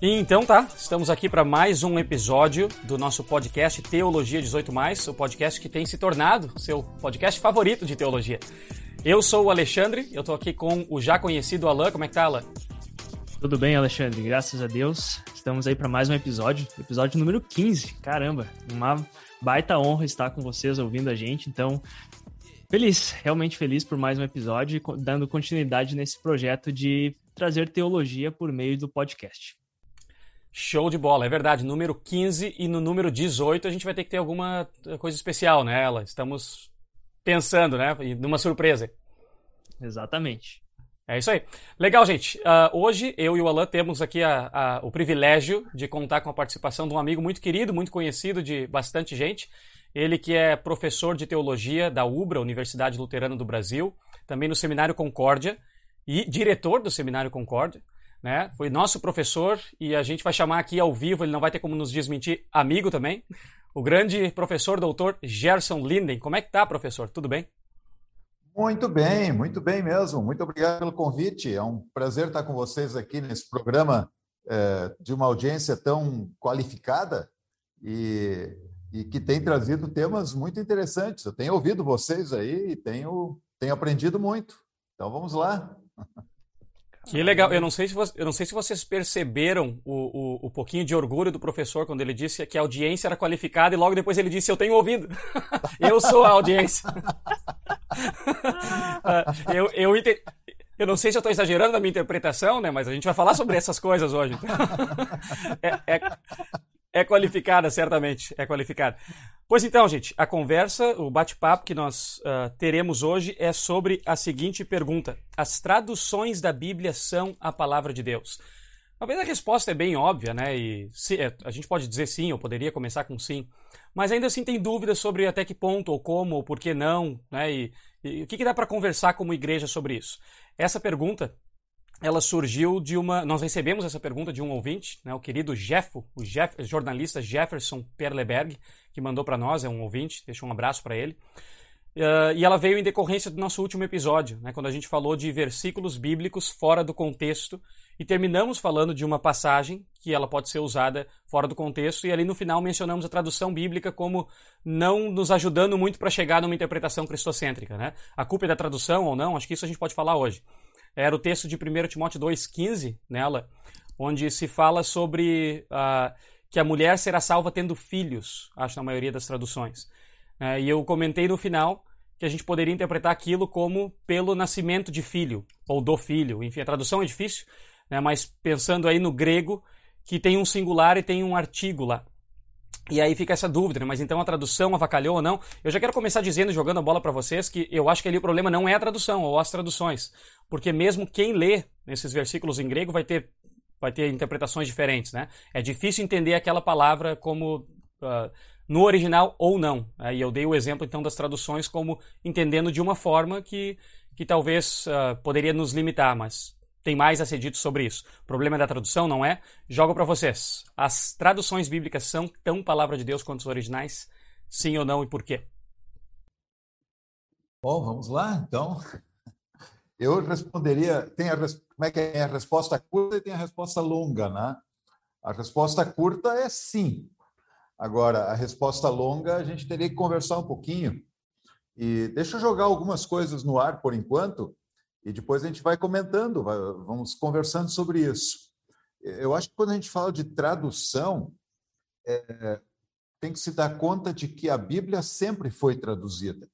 Então tá, estamos aqui para mais um episódio do nosso podcast Teologia 18, o podcast que tem se tornado seu podcast favorito de teologia. Eu sou o Alexandre, eu estou aqui com o já conhecido Alan. Como é que tá, Alan? Tudo bem, Alexandre, graças a Deus. Estamos aí para mais um episódio, episódio número 15. Caramba, uma baita honra estar com vocês ouvindo a gente. Então, feliz, realmente feliz por mais um episódio, dando continuidade nesse projeto de trazer teologia por meio do podcast. Show de bola, é verdade. Número 15 e no número 18 a gente vai ter que ter alguma coisa especial, né? Ela, estamos pensando, né? Numa surpresa. Exatamente. É isso aí. Legal, gente. Uh, hoje eu e o Alan temos aqui a, a, o privilégio de contar com a participação de um amigo muito querido, muito conhecido de bastante gente. Ele que é professor de teologia da UBRA, Universidade Luterana do Brasil, também no Seminário Concórdia e diretor do Seminário Concórdia né? Foi nosso professor e a gente vai chamar aqui ao vivo, ele não vai ter como nos desmentir, amigo também, o grande professor doutor Gerson Linden. Como é que tá, professor? Tudo bem? Muito bem, muito bem mesmo. Muito obrigado pelo convite. É um prazer estar com vocês aqui nesse programa é, de uma audiência tão qualificada e, e que tem trazido temas muito interessantes. Eu tenho ouvido vocês aí e tenho, tenho aprendido muito. Então vamos lá. Que legal. Eu não sei se, você, eu não sei se vocês perceberam o, o, o, pouquinho de orgulho do professor quando ele disse que a audiência era qualificada e logo depois ele disse: Eu tenho ouvido. eu sou a audiência. eu, eu, eu não sei se eu estou exagerando na minha interpretação, né? Mas a gente vai falar sobre essas coisas hoje. é, é, é qualificada, certamente. É qualificada. Pois então, gente, a conversa, o bate-papo que nós uh, teremos hoje é sobre a seguinte pergunta: As traduções da Bíblia são a palavra de Deus? Talvez a resposta é bem óbvia, né? E se, é, a gente pode dizer sim, ou poderia começar com sim, mas ainda assim tem dúvidas sobre até que ponto, ou como, ou por que não, né? E, e o que, que dá para conversar como igreja sobre isso? Essa pergunta ela surgiu de uma. Nós recebemos essa pergunta de um ouvinte, né, o querido Jeffo, o Jeff, jornalista Jefferson Perleberg, que mandou para nós, é um ouvinte, deixa um abraço para ele. Uh, e ela veio em decorrência do nosso último episódio, né, quando a gente falou de versículos bíblicos fora do contexto e terminamos falando de uma passagem que ela pode ser usada fora do contexto e ali no final mencionamos a tradução bíblica como não nos ajudando muito para chegar numa interpretação cristocêntrica. Né? A culpa é da tradução ou não? Acho que isso a gente pode falar hoje era o texto de 1 Timóteo 2,15 nela, onde se fala sobre uh, que a mulher será salva tendo filhos, acho na maioria das traduções. Uh, e eu comentei no final que a gente poderia interpretar aquilo como pelo nascimento de filho, ou do filho. Enfim, a tradução é difícil, né, mas pensando aí no grego, que tem um singular e tem um artigo lá. E aí fica essa dúvida, né? mas então a tradução avacalhou ou não? Eu já quero começar dizendo, jogando a bola para vocês, que eu acho que ali o problema não é a tradução ou as traduções, porque mesmo quem lê nesses versículos em grego vai ter, vai ter interpretações diferentes, né? É difícil entender aquela palavra como uh, no original ou não. Né? E eu dei o exemplo então das traduções como entendendo de uma forma que, que talvez uh, poderia nos limitar, mas tem mais a ser dito sobre isso. O problema da tradução, não é? Jogo para vocês. As traduções bíblicas são tão palavra de Deus quanto os originais? Sim ou não e por quê? Bom, vamos lá, então. Eu responderia, tem a, como é que é a resposta curta e tem a resposta longa, né? A resposta curta é sim. Agora, a resposta longa, a gente teria que conversar um pouquinho. E deixa eu jogar algumas coisas no ar por enquanto, e depois a gente vai comentando, vamos conversando sobre isso. Eu acho que quando a gente fala de tradução, é, tem que se dar conta de que a Bíblia sempre foi traduzida,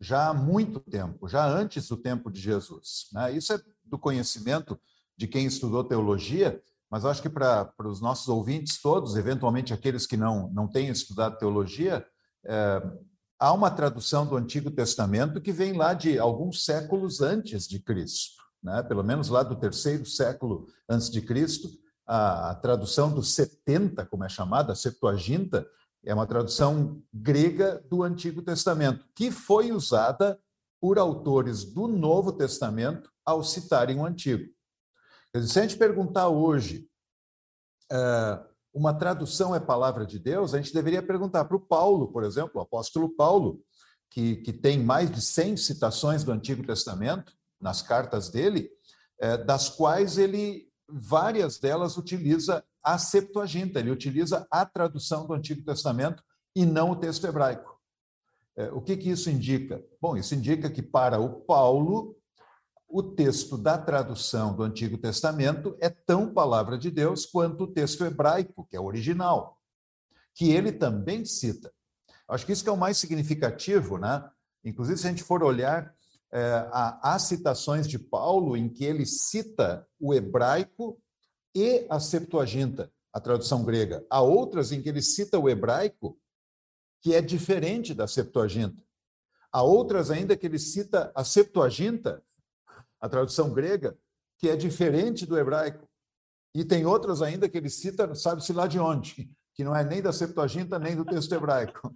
já há muito tempo, já antes do tempo de Jesus. Né? Isso é do conhecimento de quem estudou teologia, mas acho que para, os nossos ouvintes todos, eventualmente aqueles que não, não têm estudado teologia, é, há uma tradução do Antigo Testamento que vem lá de alguns séculos antes de Cristo, né? pelo menos lá do terceiro século antes de Cristo, a, tradução do 70, como é chamada, a Septuaginta, é uma tradução grega do Antigo Testamento, que foi usada por autores do Novo Testamento ao citarem o Antigo. Se a gente perguntar hoje, é, uma tradução é palavra de Deus, a gente deveria perguntar para o Paulo, por exemplo, o apóstolo Paulo, que, que tem mais de 100 citações do Antigo Testamento nas cartas dele, é, das quais ele, várias delas, utiliza a Septuaginta, ele utiliza a tradução do Antigo Testamento e não o texto hebraico. É, o que, que isso indica? Bom, isso indica que para o Paulo, o texto da tradução do Antigo Testamento é tão palavra de Deus quanto o texto hebraico, que é o original, que ele também cita. Acho que isso que é o mais significativo, né? Inclusive, se a gente for olhar, é, há citações de Paulo em que ele cita o hebraico e a Septuaginta, a tradução grega. Há outras em que ele cita o hebraico, que é diferente da Septuaginta. Há outras ainda que ele cita a Septuaginta, a tradução grega, que é diferente do hebraico. E tem outras ainda que ele cita, sabe-se lá de onde, que não é nem da Septuaginta nem do texto hebraico.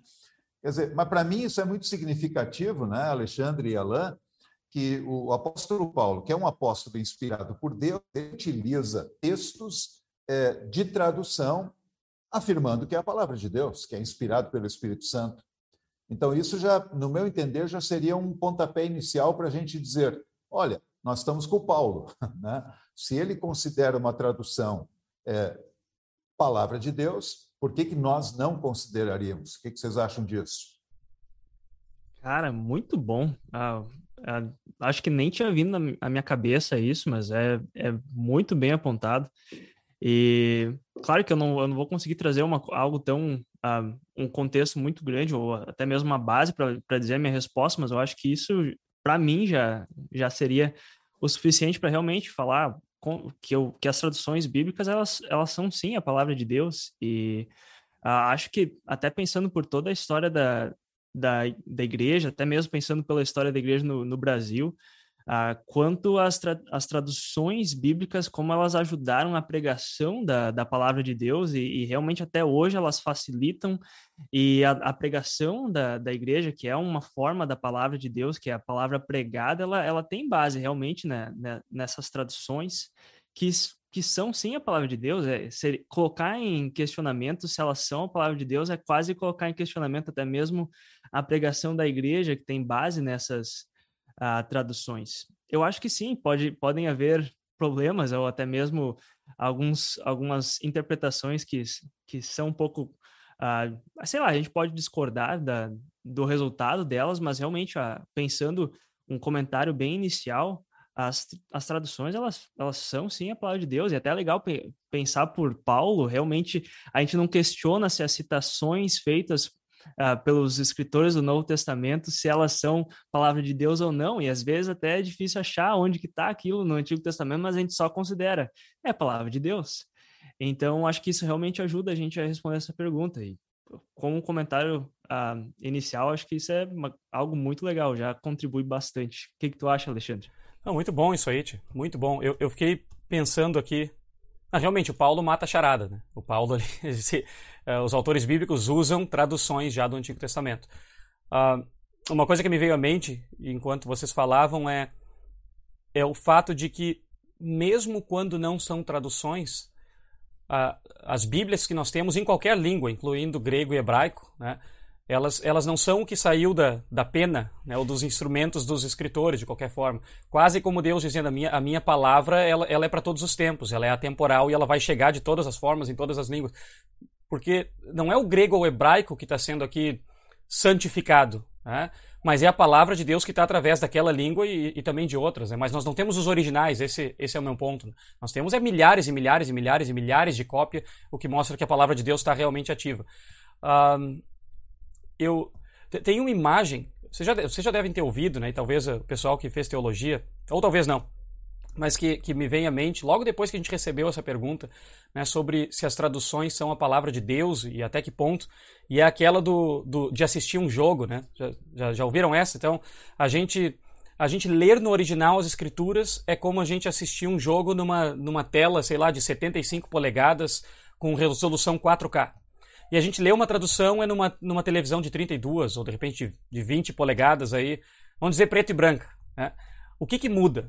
Quer dizer, mas para mim isso é muito significativo, né, Alexandre e Alain, que o apóstolo Paulo, que é um apóstolo inspirado por Deus, utiliza textos é, de tradução afirmando que é a palavra de Deus, que é inspirado pelo Espírito Santo. Então, isso já, no meu entender, já seria um pontapé inicial para a gente dizer: olha, nós estamos com o Paulo. Né? Se ele considera uma tradução é, palavra de Deus, por que, que nós não consideraríamos? O que, que vocês acham disso? Cara, muito bom. Ah, ah, acho que nem tinha vindo na minha cabeça isso, mas é, é muito bem apontado. E claro que eu não, eu não vou conseguir trazer uma, algo tão. Uh, um contexto muito grande, ou até mesmo uma base para dizer a minha resposta, mas eu acho que isso, para mim, já, já seria o suficiente para realmente falar com, que, eu, que as traduções bíblicas elas, elas são sim a palavra de Deus. E uh, acho que, até pensando por toda a história da, da, da igreja, até mesmo pensando pela história da igreja no, no Brasil, quanto às, tra as traduções bíblicas, como elas ajudaram a pregação da, da palavra de Deus, e, e realmente até hoje elas facilitam, e a, a, pregação da, da igreja, que é uma forma da palavra de Deus, que é a palavra pregada, ela, ela tem base realmente né, né, nessas traduções, que, que são sim a palavra de Deus, é ser, colocar em questionamento se elas são a palavra de Deus, é quase colocar em questionamento até mesmo a pregação da igreja, que tem base nessas uh, traduções. Eu acho que sim, pode, podem haver problemas ou até mesmo alguns, algumas interpretações que, que são um pouco, uh, sei lá, a gente pode discordar da, do resultado delas, mas realmente, uh, pensando um comentário bem inicial, as, as traduções elas, elas são sim a palavra de Deus, e até é legal pe pensar por Paulo, realmente a gente não questiona se as citações feitas uh, pelos escritores do Novo Testamento se elas são palavra de Deus ou não, e às vezes até é difícil achar onde que está aquilo no Antigo Testamento, mas a gente só considera, é palavra de Deus. Então, acho que isso realmente ajuda a gente a responder essa pergunta. E como comentário uh, inicial, acho que isso é uma, algo muito legal, já contribui bastante. O que, que tu acha, Alexandre? Não, muito bom isso aí, Tio. muito bom. Eu, eu fiquei pensando aqui realmente, o Paulo mata a charada. Né? O Paulo, esse, uh, os autores bíblicos usam traduções já do Antigo Testamento. Uh, uma coisa que me veio à mente, enquanto vocês falavam, é, é o fato de que, mesmo quando não são traduções, uh, as Bíblias que nós temos em qualquer língua, incluindo grego e hebraico, né, elas, elas não são o que saiu da, da pena, né, ou dos instrumentos dos escritores, de qualquer forma. Quase como Deus dizendo, a minha, a minha palavra ela, ela é para todos os tempos, ela é atemporal e ela vai chegar de todas as formas, em todas as línguas. Porque não é o grego ou o hebraico que está sendo aqui santificado, né? mas é a palavra de Deus que está através daquela língua e, e também de outras. Né? Mas nós não temos os originais, esse, esse é o meu ponto. Nós temos é milhares e milhares e milhares e milhares de cópias, o que mostra que a palavra de Deus está realmente ativa. Eu tem uma imagem, vocês já, vocês já devem ter ouvido, né? E talvez o pessoal que fez teologia, ou talvez não, mas que, que me vem à mente, logo depois que a gente recebeu essa pergunta, né, sobre se as traduções são a palavra de Deus e até que ponto, e é aquela do, do de assistir um jogo, né? Já, já, já ouviram essa? Então, a gente A gente ler no original as escrituras é como a gente assistir um jogo numa, numa tela, sei lá, de 75 polegadas com resolução 4K. E a gente lê uma tradução é numa, numa televisão de 32 ou de repente de 20 polegadas aí, vamos dizer preto e branca. Né? O que, que muda?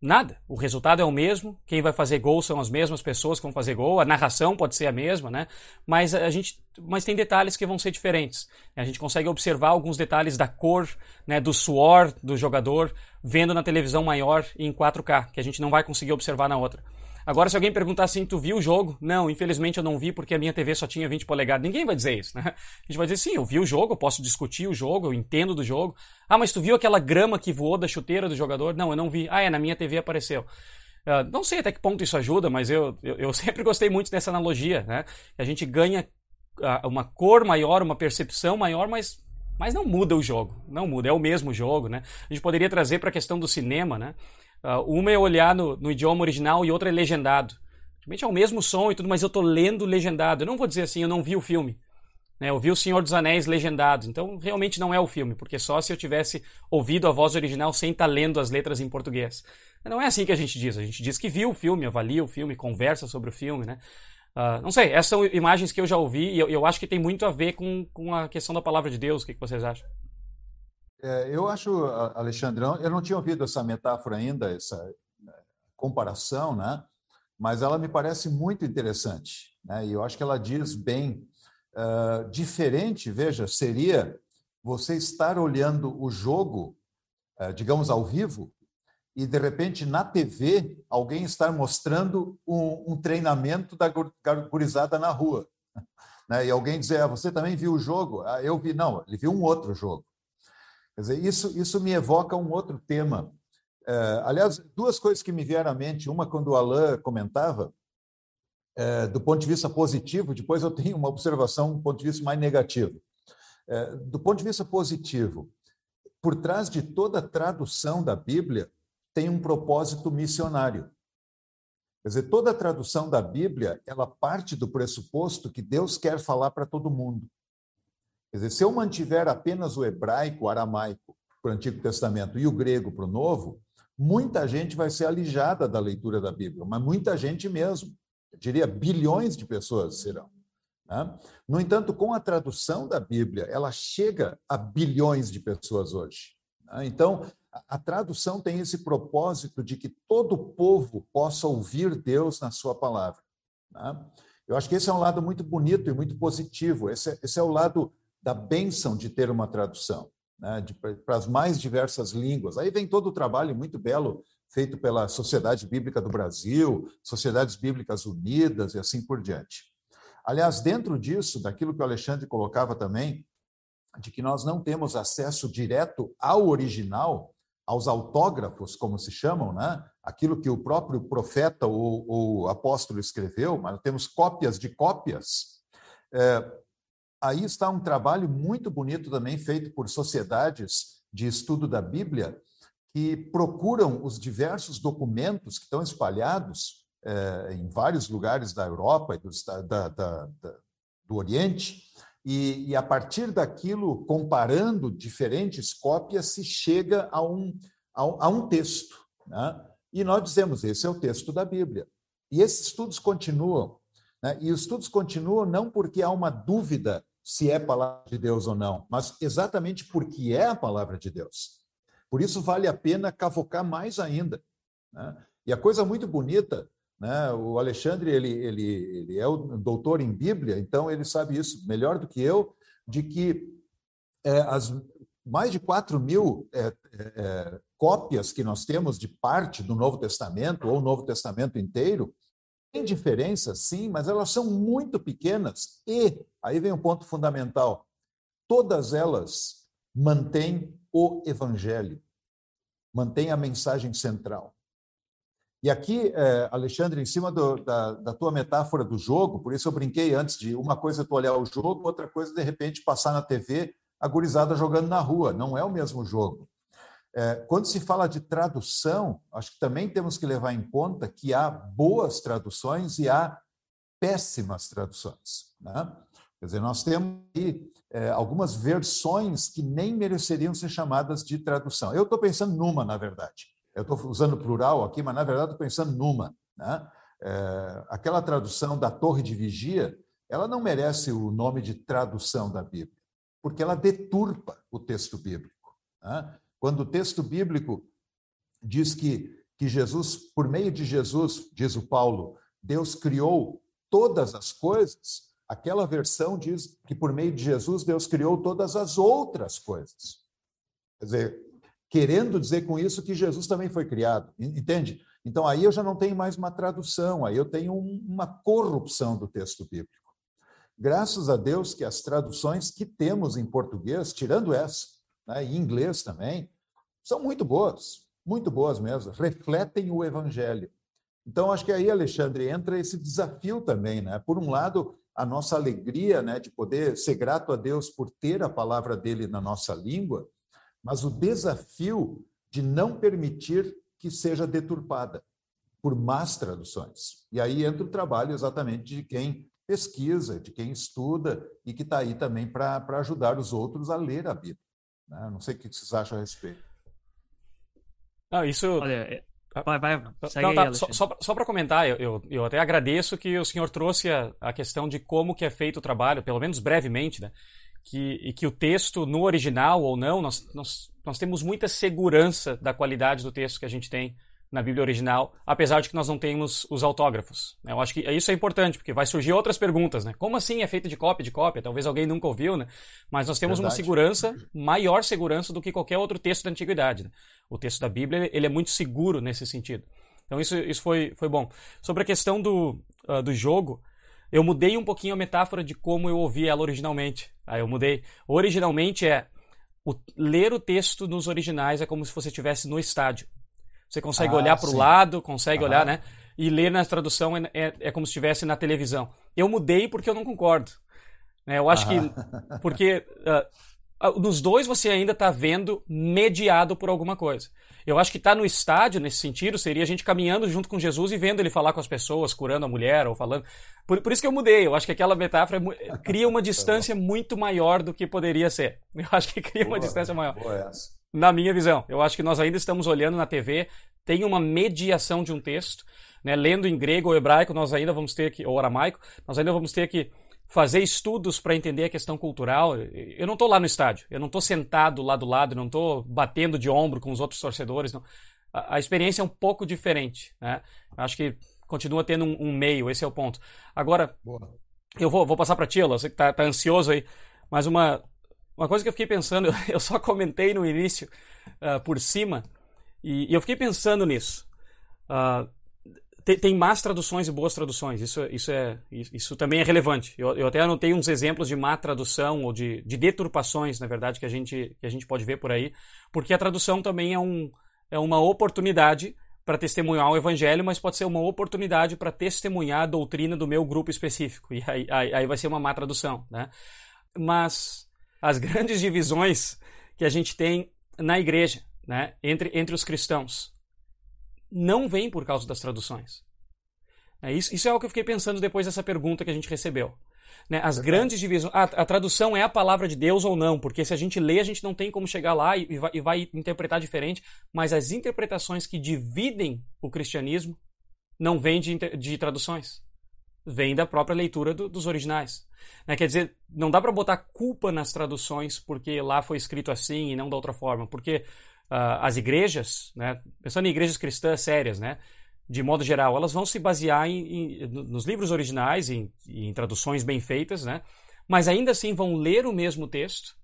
Nada. O resultado é o mesmo. Quem vai fazer gol são as mesmas pessoas que vão fazer gol. A narração pode ser a mesma, né? Mas a gente, mas tem detalhes que vão ser diferentes. A gente consegue observar alguns detalhes da cor, né, do suor do jogador, vendo na televisão maior em 4K, que a gente não vai conseguir observar na outra. Agora, se alguém perguntar assim, tu viu o jogo? Não, infelizmente eu não vi porque a minha TV só tinha 20 polegadas. Ninguém vai dizer isso, né? A gente vai dizer, sim, eu vi o jogo, eu posso discutir o jogo, eu entendo do jogo. Ah, mas tu viu aquela grama que voou da chuteira do jogador? Não, eu não vi. Ah, é, na minha TV apareceu. Uh, não sei até que ponto isso ajuda, mas eu, eu, eu sempre gostei muito dessa analogia, né? A gente ganha uh, uma cor maior, uma percepção maior, mas mas não muda o jogo, não muda, é o mesmo jogo, né? A gente poderia trazer para a questão do cinema, né? Uh, uma é olhar no, no, idioma original e outra é legendado. Realmente é o mesmo som e tudo, mas eu estou lendo legendado. Eu não vou dizer assim, eu não vi o filme. Né? Eu vi o Senhor dos Anéis legendado. Então, realmente não é o filme, porque só se eu tivesse ouvido a voz original sem estar tá lendo as letras em português. Não é assim que a gente diz. A gente diz que viu o filme, avalia o filme, conversa sobre o filme, né? Uh, não sei, essas são imagens que eu já ouvi e eu, eu, acho que tem muito a ver com, com a questão da palavra de Deus. O que, que vocês acham? É, eu acho, Alexandrão, eu não tinha ouvido essa metáfora ainda, essa né, comparação, né? mas ela me parece muito interessante. Né? E eu acho que ela diz bem. Uh, diferente, veja, seria você estar olhando o jogo, uh, digamos, ao vivo, e de repente na TV alguém estar mostrando um, um treinamento da gurizada na rua. Né? E alguém dizer, ah, você também viu o jogo? Ah, eu vi. Não, ele viu um outro jogo. Quer dizer, isso, isso me evoca um outro tema. É, aliás, duas coisas que me vieram à mente. Uma, quando o Alain comentava, é, do ponto de vista positivo, depois eu tenho uma observação do ponto de vista mais negativo. É, do ponto de vista positivo, por trás de toda tradução da Bíblia tem um propósito missionário. Quer dizer, toda tradução da Bíblia, ela parte do pressuposto que Deus quer falar para todo mundo. Quer dizer, se eu mantiver apenas o hebraico, o aramaico para o Antigo Testamento e o grego para o Novo, muita gente vai ser alijada da leitura da Bíblia, mas muita gente mesmo. Eu diria bilhões de pessoas serão. Né? No entanto, com a tradução da Bíblia, ela chega a bilhões de pessoas hoje. Né? Então, a tradução tem esse propósito de que todo povo possa ouvir Deus na sua palavra. Né? Eu acho que esse é um lado muito bonito e muito positivo. Esse é, esse é o lado da bênção de ter uma tradução né, para as mais diversas línguas. Aí vem todo o trabalho muito belo feito pela Sociedade Bíblica do Brasil, Sociedades Bíblicas Unidas e assim por diante. Aliás, dentro disso, daquilo que o Alexandre colocava também, de que nós não temos acesso direto ao original, aos autógrafos, como se chamam, né? aquilo que o próprio profeta ou, ou apóstolo escreveu, mas temos cópias de cópias. É, aí está um trabalho muito bonito também feito por sociedades de estudo da Bíblia que procuram os diversos documentos que estão espalhados é, em vários lugares da Europa e do, da, da, da, do Oriente, e, e, a partir daquilo, comparando diferentes cópias, se chega a um, a a um texto. Né? E nós dizemos: esse é o texto da Bíblia. E esses estudos continuam. Né? E os estudos continuam não porque há uma dúvida se é palavra de Deus ou não, mas exatamente porque é a palavra de Deus. Por isso vale a pena cavocar mais ainda. Né? E a coisa muito bonita, né? o Alexandre ele, ele, ele é o doutor em Bíblia, então ele sabe isso melhor do que eu, de que é, as mais de 4 mil é, é, cópias que nós temos de parte do Novo Testamento, ou Novo Testamento inteiro, tem diferenças, sim, mas elas são muito pequenas e, aí vem um ponto fundamental, todas elas mantêm o evangelho, mantêm a mensagem central. E aqui, é, Alexandre, em cima do, da, da, tua metáfora do jogo, por isso eu brinquei antes de uma coisa é tu olhar o jogo, outra coisa de repente passar na TV a gurizada jogando na rua. Não é o mesmo jogo. É, quando se fala de tradução, acho que também temos que levar em conta que há boas traduções e há péssimas traduções. Né? Quer dizer, nós temos aí é, algumas versões que nem mereceriam ser chamadas de tradução. Eu estou pensando numa, na verdade. Eu estou usando plural aqui, mas na verdade estou pensando numa. Né? É, aquela tradução da Torre de Vigia, ela não merece o nome de tradução da Bíblia, porque ela deturpa o texto bíblico. Né? Quando o texto bíblico diz que, que Jesus, por meio de Jesus, diz o Paulo, Deus criou todas as coisas, aquela versão diz que por meio de Jesus Deus criou todas as outras coisas. Quer dizer, querendo dizer com isso que Jesus também foi criado, entende? Então aí eu já não tenho mais uma tradução, aí eu tenho uma corrupção do texto bíblico. Graças a Deus que as traduções que temos em português, tirando essa, né, e inglês também, são muito boas, muito boas mesmo, refletem o evangelho. Então, acho que aí, Alexandre, entra esse desafio também, né? Por um lado, a nossa alegria né, de poder ser grato a Deus por ter a palavra dele na nossa língua, mas o desafio de não permitir que seja deturpada por más traduções. E aí entra o trabalho exatamente de quem pesquisa, de quem estuda e que está aí também para ajudar os outros a ler a Bíblia. Né? Não sei o que vocês acham a respeito. Não, isso. Olha, é, Vai, vai, segue não, tá, aí, só, só, só para comentar, eu, eu, eu, até agradeço que o senhor trouxe a, a questão de como que é feito o trabalho, pelo menos brevemente, né? Que, e que o texto, no original ou não, nós, nós, nós temos muita segurança da qualidade do texto que a gente tem na Bíblia original, apesar de que nós não temos os autógrafos. Né? Eu acho que isso é importante, porque vai surgir outras perguntas, né? Como assim é feito de cópia de cópia? Talvez alguém nunca ouviu, né? Mas nós temos Verdade. uma segurança, maior segurança do que qualquer outro texto da antiguidade. Né? O texto da Bíblia, ele é muito seguro nesse sentido. Então isso, isso foi, foi bom. Sobre a questão do, uh, do jogo, eu mudei um pouquinho a metáfora de como eu ouvi ela originalmente. Aí eu mudei. Originalmente é o, ler o texto nos originais é como se você estivesse no estádio. Você consegue ah, olhar para o lado, consegue olhar, né? E ler na tradução é, é, é, como se estivesse na televisão. Eu mudei porque eu não concordo. Né? Eu acho que. Porque uh, nos dois você ainda está vendo mediado por alguma coisa. Eu acho que estar tá no estádio, nesse sentido, seria a gente caminhando junto com Jesus e vendo ele falar com as pessoas, curando a mulher ou falando. Por, por isso que eu mudei. Eu acho que aquela metáfora é, cria uma tá distância muito maior do que poderia ser. Eu acho que cria boa, uma distância maior. Boa essa na minha visão. Eu acho que nós ainda estamos olhando na TV, tem uma mediação de um texto, né? lendo em grego ou hebraico, nós ainda vamos ter que, ou aramaico, nós ainda vamos ter que fazer estudos para entender a questão cultural. Eu não estou lá no estádio, eu não estou sentado lá do lado, não estou batendo de ombro com os outros torcedores. Não. A, a, experiência é um pouco diferente. Né? Acho que continua tendo um, um, meio, esse é o ponto. Agora, Boa. eu vou, vou passar para ti, você que está tá ansioso aí, mas uma, uma coisa que eu fiquei pensando, eu só comentei no início uh, por cima, e, e, eu fiquei pensando nisso. Uh, tem, tem más traduções e boas traduções, isso, isso, é, isso também é relevante. Eu, eu até anotei uns exemplos de má tradução, ou de, de deturpações, na verdade, que a, gente, que a gente pode ver por aí, porque a tradução também é, um, é uma oportunidade para testemunhar o evangelho, mas pode ser uma oportunidade para testemunhar a doutrina do meu grupo específico. E aí, aí, aí vai ser uma má tradução. Né? Mas as grandes divisões que a gente tem na igreja, né, entre, entre os cristãos, não vem por causa das traduções. É, isso, isso é o que eu fiquei pensando depois dessa pergunta que a gente recebeu. Né, as grandes divisões. A, a, tradução é a palavra de Deus ou não, porque se a gente lê, a gente não tem como chegar lá e, e, vai, e vai interpretar diferente, mas as interpretações que dividem o cristianismo não vêm de, de traduções vem da própria leitura do, dos originais. Né? Quer dizer, não dá para botar culpa nas traduções porque lá foi escrito assim e não da outra forma, porque uh, as igrejas, né, pensando em igrejas cristãs sérias, né, de modo geral, elas vão se basear em, em, nos livros originais, em, em traduções bem feitas, né, mas ainda assim vão ler o mesmo texto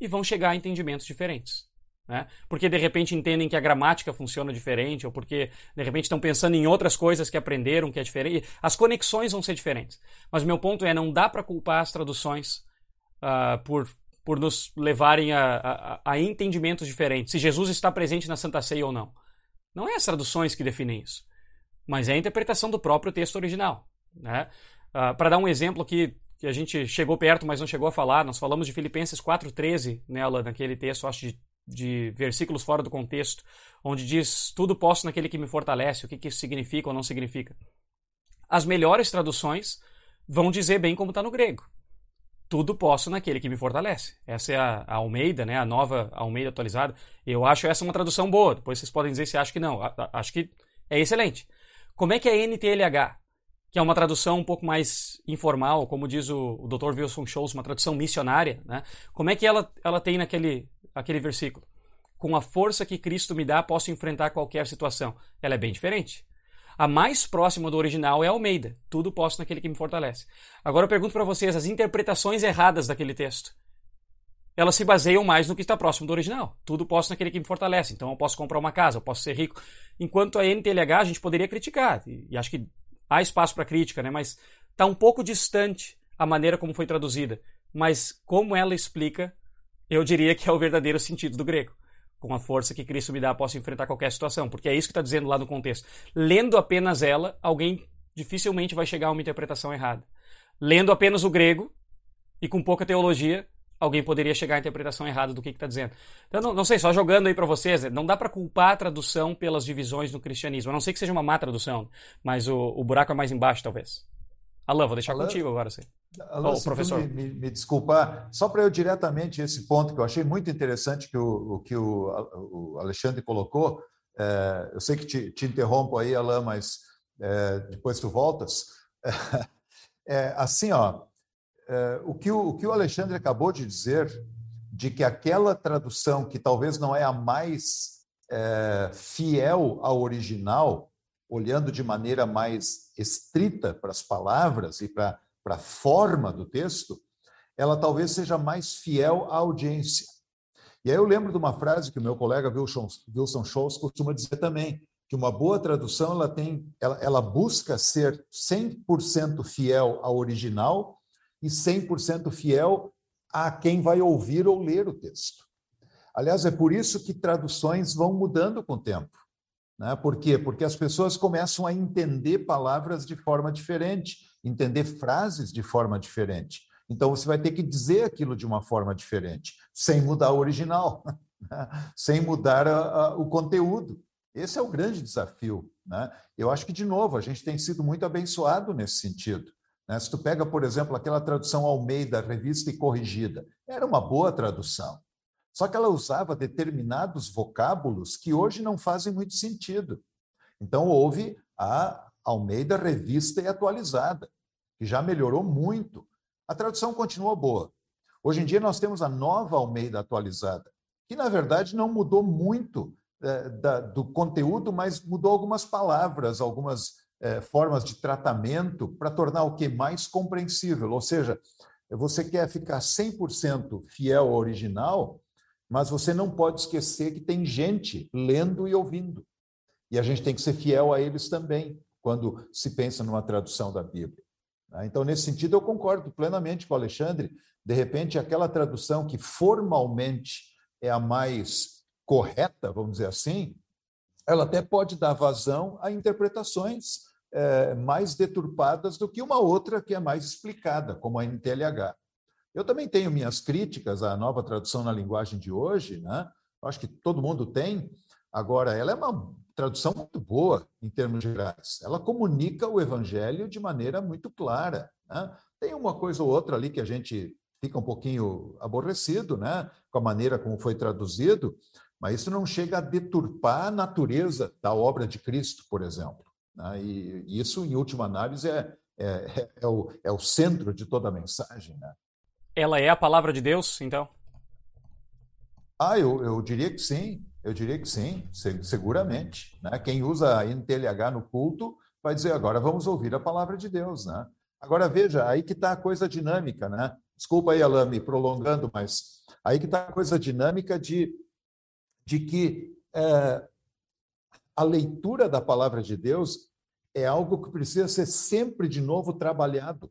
e vão chegar a entendimentos diferentes. Né? Porque de repente entendem que a gramática funciona diferente, ou porque de repente estão pensando em outras coisas que aprenderam que é diferente. As conexões vão ser diferentes. Mas meu ponto é: não dá para culpar as traduções uh, por, por nos levarem a, a, a, entendimentos diferentes. Se Jesus está presente na Santa Ceia ou não. Não é as traduções que definem isso, mas é a interpretação do próprio texto original. Né? Uh, para dar um exemplo aqui que a gente chegou perto, mas não chegou a falar, nós falamos de Filipenses 4,13 nela, naquele texto, acho de de versículos fora do contexto, onde diz tudo posso naquele que me fortalece, o que, que isso significa ou não significa. As melhores traduções vão dizer bem como está no grego. tudo posso naquele que me fortalece. Essa é a, Almeida, né? A nova Almeida atualizada. Eu acho essa uma tradução boa. Depois vocês podem dizer se acham que não. Acho que é excelente. Como é que é NTLH? Que é uma tradução um pouco mais informal, como diz o, o Dr. Wilson Schultz, uma tradução missionária, né? Como é que ela, ela tem naquele aquele versículo? Com a força que Cristo me dá, posso enfrentar qualquer situação. Ela é bem diferente. A mais próxima do original é Almeida. Tudo posso naquele que me fortalece. Agora eu pergunto para vocês as interpretações erradas daquele texto. Elas se baseiam mais no que está próximo do original. Tudo posso naquele que me fortalece. Então eu posso comprar uma casa, eu posso ser rico. Enquanto a NTLH a gente poderia criticar. E, acho que há espaço para crítica, né? Mas está um pouco distante a maneira como foi traduzida. Mas como ela explica, eu diria que é o verdadeiro sentido do grego com a força que Cristo me dá, posso enfrentar qualquer situação. Porque é isso que está dizendo lá no contexto. Lendo apenas ela, alguém dificilmente vai chegar a uma interpretação errada. Lendo apenas o grego e com pouca teologia, alguém poderia chegar à interpretação errada do que está dizendo. Então, não, não, sei, só jogando aí para vocês, né? não dá para culpar a tradução pelas divisões no cristianismo. A não sei que seja uma má tradução, mas o, o buraco é mais embaixo, talvez. Alain, vou deixar Alain, contigo agora. Sim. Alain, oh, professor. Me, me, me, desculpar, só para eu diretamente esse ponto que eu achei muito interessante que o, o que o, o, Alexandre colocou. É, eu sei que te, te, interrompo aí, Alain, mas é, depois tu voltas. É, assim, ó, é, o, que o, o que o Alexandre acabou de dizer, de que aquela tradução que talvez não é a mais é, fiel ao original, olhando de maneira mais estrita para as palavras e para, para a forma do texto, ela talvez seja mais fiel à audiência. E aí eu lembro de uma frase que o meu colega Wilson, Wilson Scholz costuma dizer também, que uma boa tradução ela tem, ela, ela busca ser 100% fiel ao original e 100% fiel a quem vai ouvir ou ler o texto. Aliás, é por isso que traduções vão mudando com o tempo. Né? Por quê? Porque as pessoas começam a entender palavras de forma diferente, entender frases de forma diferente. Então, você vai ter que dizer aquilo de uma forma diferente, sem mudar o original, né? sem mudar a, a, o conteúdo. Esse é o grande desafio. Né? Eu acho que, de novo, a gente tem sido muito abençoado nesse sentido. Né? Se tu pega, por exemplo, aquela tradução Almeida, revista e corrigida, era uma boa tradução. Só que ela usava determinados vocábulos que hoje não fazem muito sentido. Então, houve a Almeida Revista e Atualizada, que já melhorou muito. A tradução continua boa. Hoje em dia, nós temos a nova Almeida Atualizada, que, na verdade, não mudou muito é, da, do conteúdo, mas mudou algumas palavras, algumas é, formas de tratamento para tornar o que mais compreensível. Ou seja, você quer ficar 100% fiel ao original, mas você não pode esquecer que tem gente lendo e ouvindo. E a gente tem que ser fiel a eles também, quando se pensa numa tradução da Bíblia. Né? Então, nesse sentido, eu concordo plenamente com o Alexandre. De repente, aquela tradução que formalmente é a mais correta, vamos dizer assim, ela até pode dar vazão a interpretações é, mais deturpadas do que uma outra que é mais explicada, como a NTLH. Eu também tenho minhas críticas à nova tradução na linguagem de hoje, né? Acho que todo mundo tem. Agora, ela é uma tradução muito boa em termos gerais. Ela comunica o evangelho de maneira muito clara. Né? Tem uma coisa ou outra ali que a gente fica um pouquinho aborrecido, né? Com a maneira como foi traduzido, mas isso não chega a deturpar a natureza da obra de Cristo, por exemplo. Né? E isso, em última análise, é, é, é, o, é o centro de toda a mensagem. Né? Ela é a palavra de Deus, então? Ah, eu, eu diria que sim, eu diria que sim, seguramente. Né? Quem usa a NTLH no culto vai dizer, agora vamos ouvir a palavra de Deus. Né? Agora veja, aí que está a coisa dinâmica, né? Desculpa aí, Alain, me prolongando, mas aí que está a coisa dinâmica de, de que é, a leitura da palavra de Deus é algo que precisa ser sempre de novo trabalhado.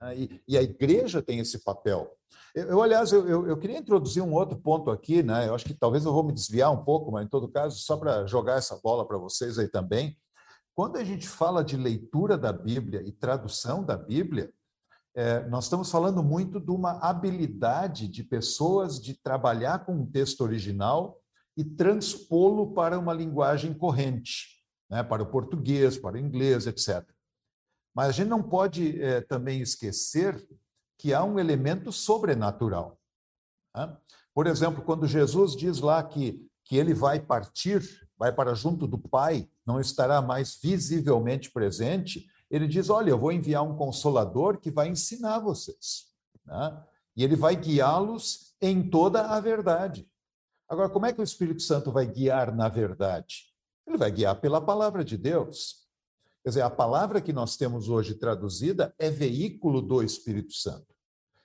Né? E, a igreja tem esse papel. Eu, eu aliás, eu, eu, eu, queria introduzir um outro ponto aqui, né? Eu acho que talvez eu vou me desviar um pouco, mas em todo caso, só para jogar essa bola para vocês aí também. Quando a gente fala de leitura da Bíblia e tradução da Bíblia, é, nós estamos falando muito de uma habilidade de pessoas de trabalhar com um texto original e transpô-lo para uma linguagem corrente, né? para o português, para o inglês, etc. Mas a gente não pode é, também esquecer que há um elemento sobrenatural. Né? Por exemplo, quando Jesus diz lá que, que ele vai partir, vai para junto do Pai, não estará mais visivelmente presente, ele diz: Olha, eu vou enviar um consolador que vai ensinar vocês. Né? E ele vai guiá-los em toda a verdade. Agora, como é que o Espírito Santo vai guiar na verdade? Ele vai guiar pela palavra de Deus. Quer dizer, a palavra que nós temos hoje traduzida é veículo do Espírito Santo.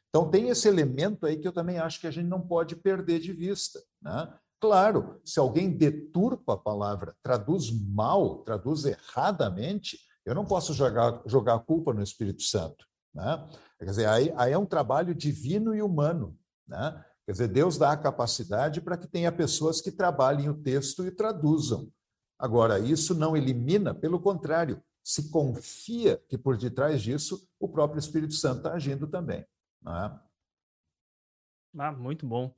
Então, tem esse elemento aí que eu também acho que a gente não pode perder de vista. Né? Claro, se alguém deturpa a palavra, traduz mal, traduz erradamente, eu não posso jogar, jogar a culpa no Espírito Santo. Né? Quer dizer, aí, aí é um trabalho divino e humano. Né? Quer dizer, Deus dá a capacidade para que tenha pessoas que trabalhem o texto e traduzam. Agora, isso não elimina, pelo contrário, se confia que por detrás disso o próprio Espírito Santo está agindo também. Né? Ah, muito bom.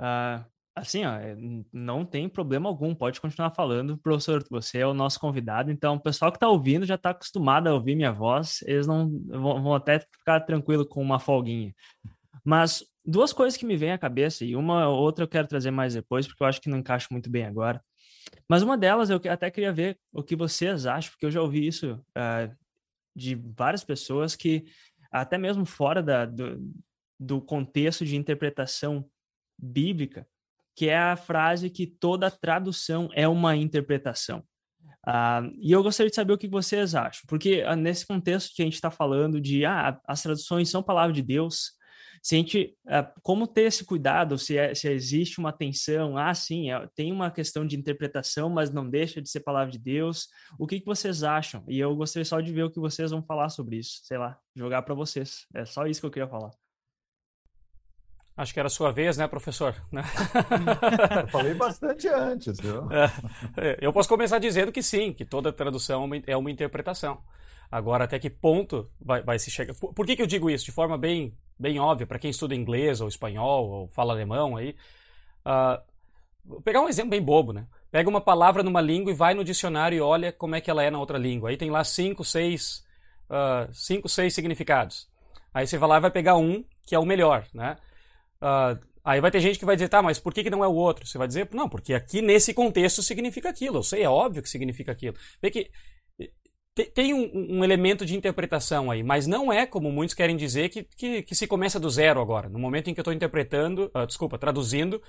Uh, assim, ó, é, não tem problema algum, pode continuar falando, professor. Você é o nosso convidado, então o pessoal que está ouvindo já está acostumado a ouvir minha voz, eles não vão, até ficar tranquilo com uma folguinha. Mas duas coisas que me vêm à cabeça, e uma outra eu quero trazer mais depois, porque eu acho que não encaixa muito bem agora. Mas uma delas eu até queria ver o que vocês acham, porque eu já ouvi isso uh, de várias pessoas que, até mesmo fora da, do, do contexto de interpretação bíblica, que é a frase que toda tradução é uma interpretação. Uh, e eu gostaria de saber o que vocês acham, porque uh, nesse contexto que a gente está falando de ah, as traduções são palavra de Deus, se a gente, uh, como ter esse cuidado, se, é, se existe uma tensão, ah, sim, é, tem uma questão de interpretação, mas não deixa de ser palavra de Deus, o que, que vocês acham? E eu gostaria só de ver o que vocês vão falar sobre isso, sei lá, jogar para vocês, é só isso que eu queria falar. Acho que era a sua vez, né, professor? eu falei bastante antes, viu? É, eu posso começar dizendo que sim, que toda tradução é uma interpretação. Agora, até que ponto vai, vai se chegar? Por, por, que, que eu digo isso? De forma bem, bem óbvia, para quem estuda inglês ou espanhol ou fala alemão aí. Uh, vou pegar um exemplo bem bobo, né? Pega uma palavra numa língua e vai no dicionário e olha como é que ela é na outra língua. Aí tem lá cinco, seis, uh, cinco, seis significados. Aí você vai lá e vai pegar um que é o melhor, né? Uh, aí vai ter gente que vai dizer, tá, mas por que, que não é o outro? Você vai dizer, não, porque aqui nesse contexto significa aquilo. Eu sei, é óbvio que significa aquilo. Vê que tem um, um, elemento de interpretação aí, mas não é como muitos querem dizer que, que, que se começa do zero agora. No momento em que eu estou interpretando, uh, desculpa, traduzindo,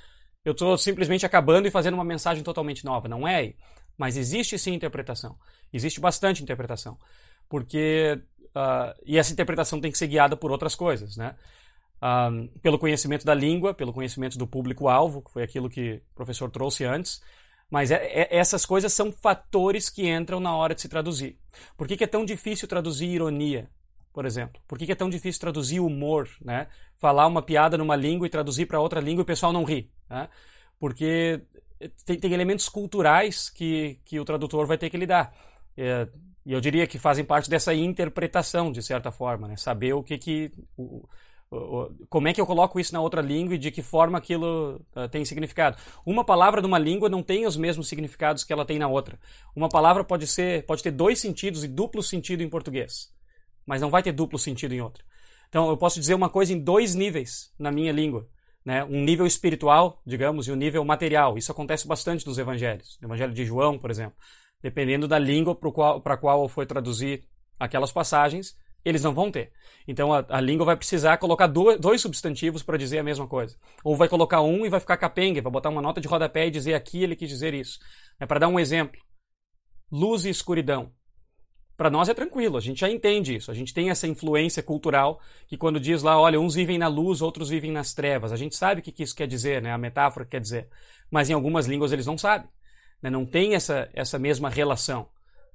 eu estou simplesmente acabando e fazendo uma mensagem totalmente nova. Não é? Mas existe sim interpretação. Existe bastante interpretação. Porque. Uh, e essa interpretação tem que ser guiada por outras coisas, né? um, pelo conhecimento da língua, pelo conhecimento do público-alvo, que foi aquilo que o professor trouxe antes. Mas é, é, essas coisas são fatores que entram na hora de se traduzir. Por que, que é tão difícil traduzir ironia, por exemplo? Por que, que é tão difícil traduzir humor? Né? Falar uma piada numa língua e traduzir para outra língua e o pessoal não ri. Né? Porque tem, tem, elementos culturais que, que o tradutor vai ter que lidar. É, e eu diria que fazem parte dessa interpretação, de certa forma, né? saber o que, que o, como é que eu coloco isso na outra língua e de que forma aquilo uh, tem significado. Uma palavra numa língua não tem os mesmos significados que ela tem na outra. Uma palavra pode ser, pode ter dois sentidos e duplo sentido em português, mas não vai ter duplo sentido em outra. Então eu posso dizer uma coisa em dois níveis na minha língua, né? Um nível espiritual, digamos, e um nível material. Isso acontece bastante nos evangelhos. No Evangelho de João, por exemplo, dependendo da língua para qual, qual foi traduzir aquelas passagens, eles não vão ter. Então a, a língua vai precisar colocar do, dois substantivos para dizer a mesma coisa. Ou vai colocar um e vai ficar capenga, vai botar uma nota de rodapé e dizer aqui ele quis dizer isso. É para dar um exemplo. Luz e escuridão. Para nós é tranquilo, a gente já entende isso. A gente tem essa influência cultural que quando diz lá, olha, uns vivem na luz, outros vivem nas trevas. A gente sabe o que, que isso quer dizer, né? A metáfora quer dizer. Mas em algumas línguas eles não sabem. Né? Não tem essa, essa mesma relação.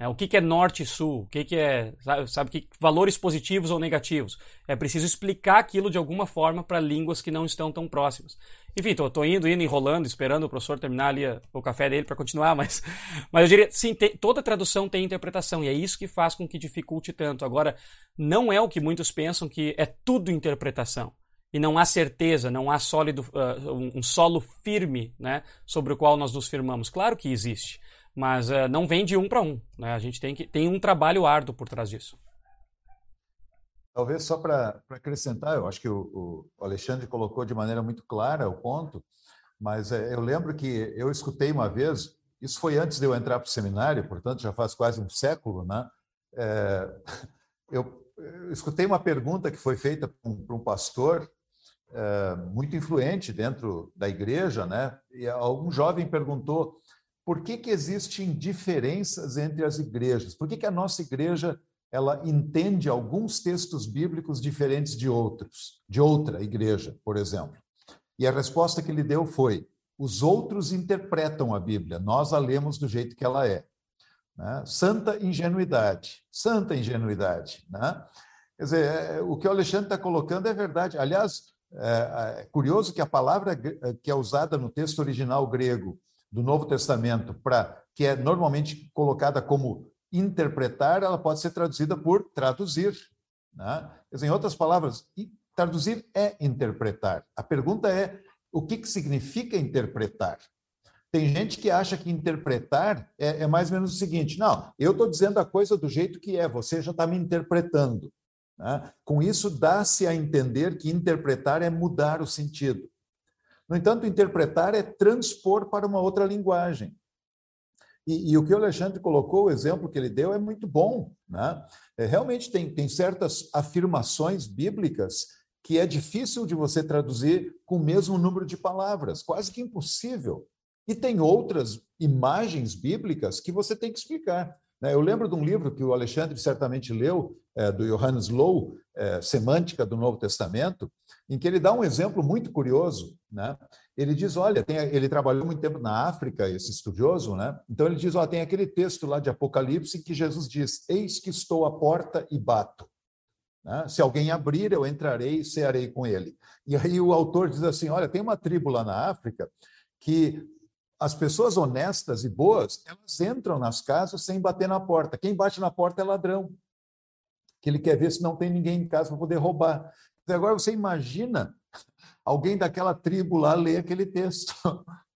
É, o que, que é norte e sul? O que, que é, sabe, sabe que valores positivos ou negativos? É preciso explicar aquilo de alguma forma para línguas que não estão tão próximas. Enfim, tô indo, indo, enrolando, esperando o professor terminar ali o café dele para continuar, mas, mas eu diria, sim, tem, toda tradução tem interpretação e é isso que faz com que dificulte tanto. Agora, não é o que muitos pensam que é tudo interpretação e não há certeza, não há sólido, uh, um solo firme né, sobre o qual nós nos firmamos. Claro que existe mas uh, não vem de um para um. Né? A gente tem, que, tem um trabalho árduo por trás disso. Talvez só para acrescentar, eu acho que o, o, Alexandre colocou de maneira muito clara o ponto, mas é, eu lembro que eu escutei uma vez, isso foi antes de eu entrar para o seminário, portanto já faz quase um século, né? É, eu, eu, escutei uma pergunta que foi feita para um, um pastor é, muito influente dentro da igreja, né? E algum jovem perguntou por que, que existem diferenças entre as igrejas? Por que, que a nossa igreja ela entende alguns textos bíblicos diferentes de outros, de outra igreja, por exemplo. E a resposta que ele deu foi: os outros interpretam a Bíblia, nós a lemos do jeito que ela é. Né? Santa ingenuidade, santa ingenuidade. Né? Quer dizer, é, o que o Alexandre está colocando é verdade. Aliás, é, é curioso que a palavra que é usada no texto original grego do Novo Testamento, para que é normalmente colocada como interpretar, ela pode ser traduzida por traduzir. Né? Dizer, em outras palavras, traduzir é interpretar. A pergunta é: o que, que significa interpretar? Tem gente que acha que interpretar é, é mais ou menos o seguinte: não, eu estou dizendo a coisa do jeito que é, você já está me interpretando. Né? Com isso, dá-se a entender que interpretar é mudar o sentido. No entanto, interpretar é transpor para uma outra linguagem. E, e, o que o Alexandre colocou, o exemplo que ele deu, é muito bom. Né? É, realmente tem, tem certas afirmações bíblicas que é difícil de você traduzir com o mesmo número de palavras, quase que impossível. E tem outras imagens bíblicas que você tem que explicar. Né? Eu lembro de um livro que o Alexandre certamente leu, é, do Johannes Low, é, Semântica do Novo Testamento, em que ele dá um exemplo muito curioso. Né? Ele diz: olha, tem, ele trabalhou muito tempo na África, esse estudioso, né? então ele diz: olha, tem aquele texto lá de Apocalipse em que Jesus diz: Eis que estou à porta e bato. Né? Se alguém abrir, eu entrarei e cearei com ele. E aí o autor diz assim: olha, tem uma tribo lá na África que as pessoas honestas e boas, elas entram nas casas sem bater na porta. Quem bate na porta é ladrão, que ele quer ver se não tem ninguém em casa para poder roubar. Então, agora você imagina alguém daquela tribo lá ler aquele texto.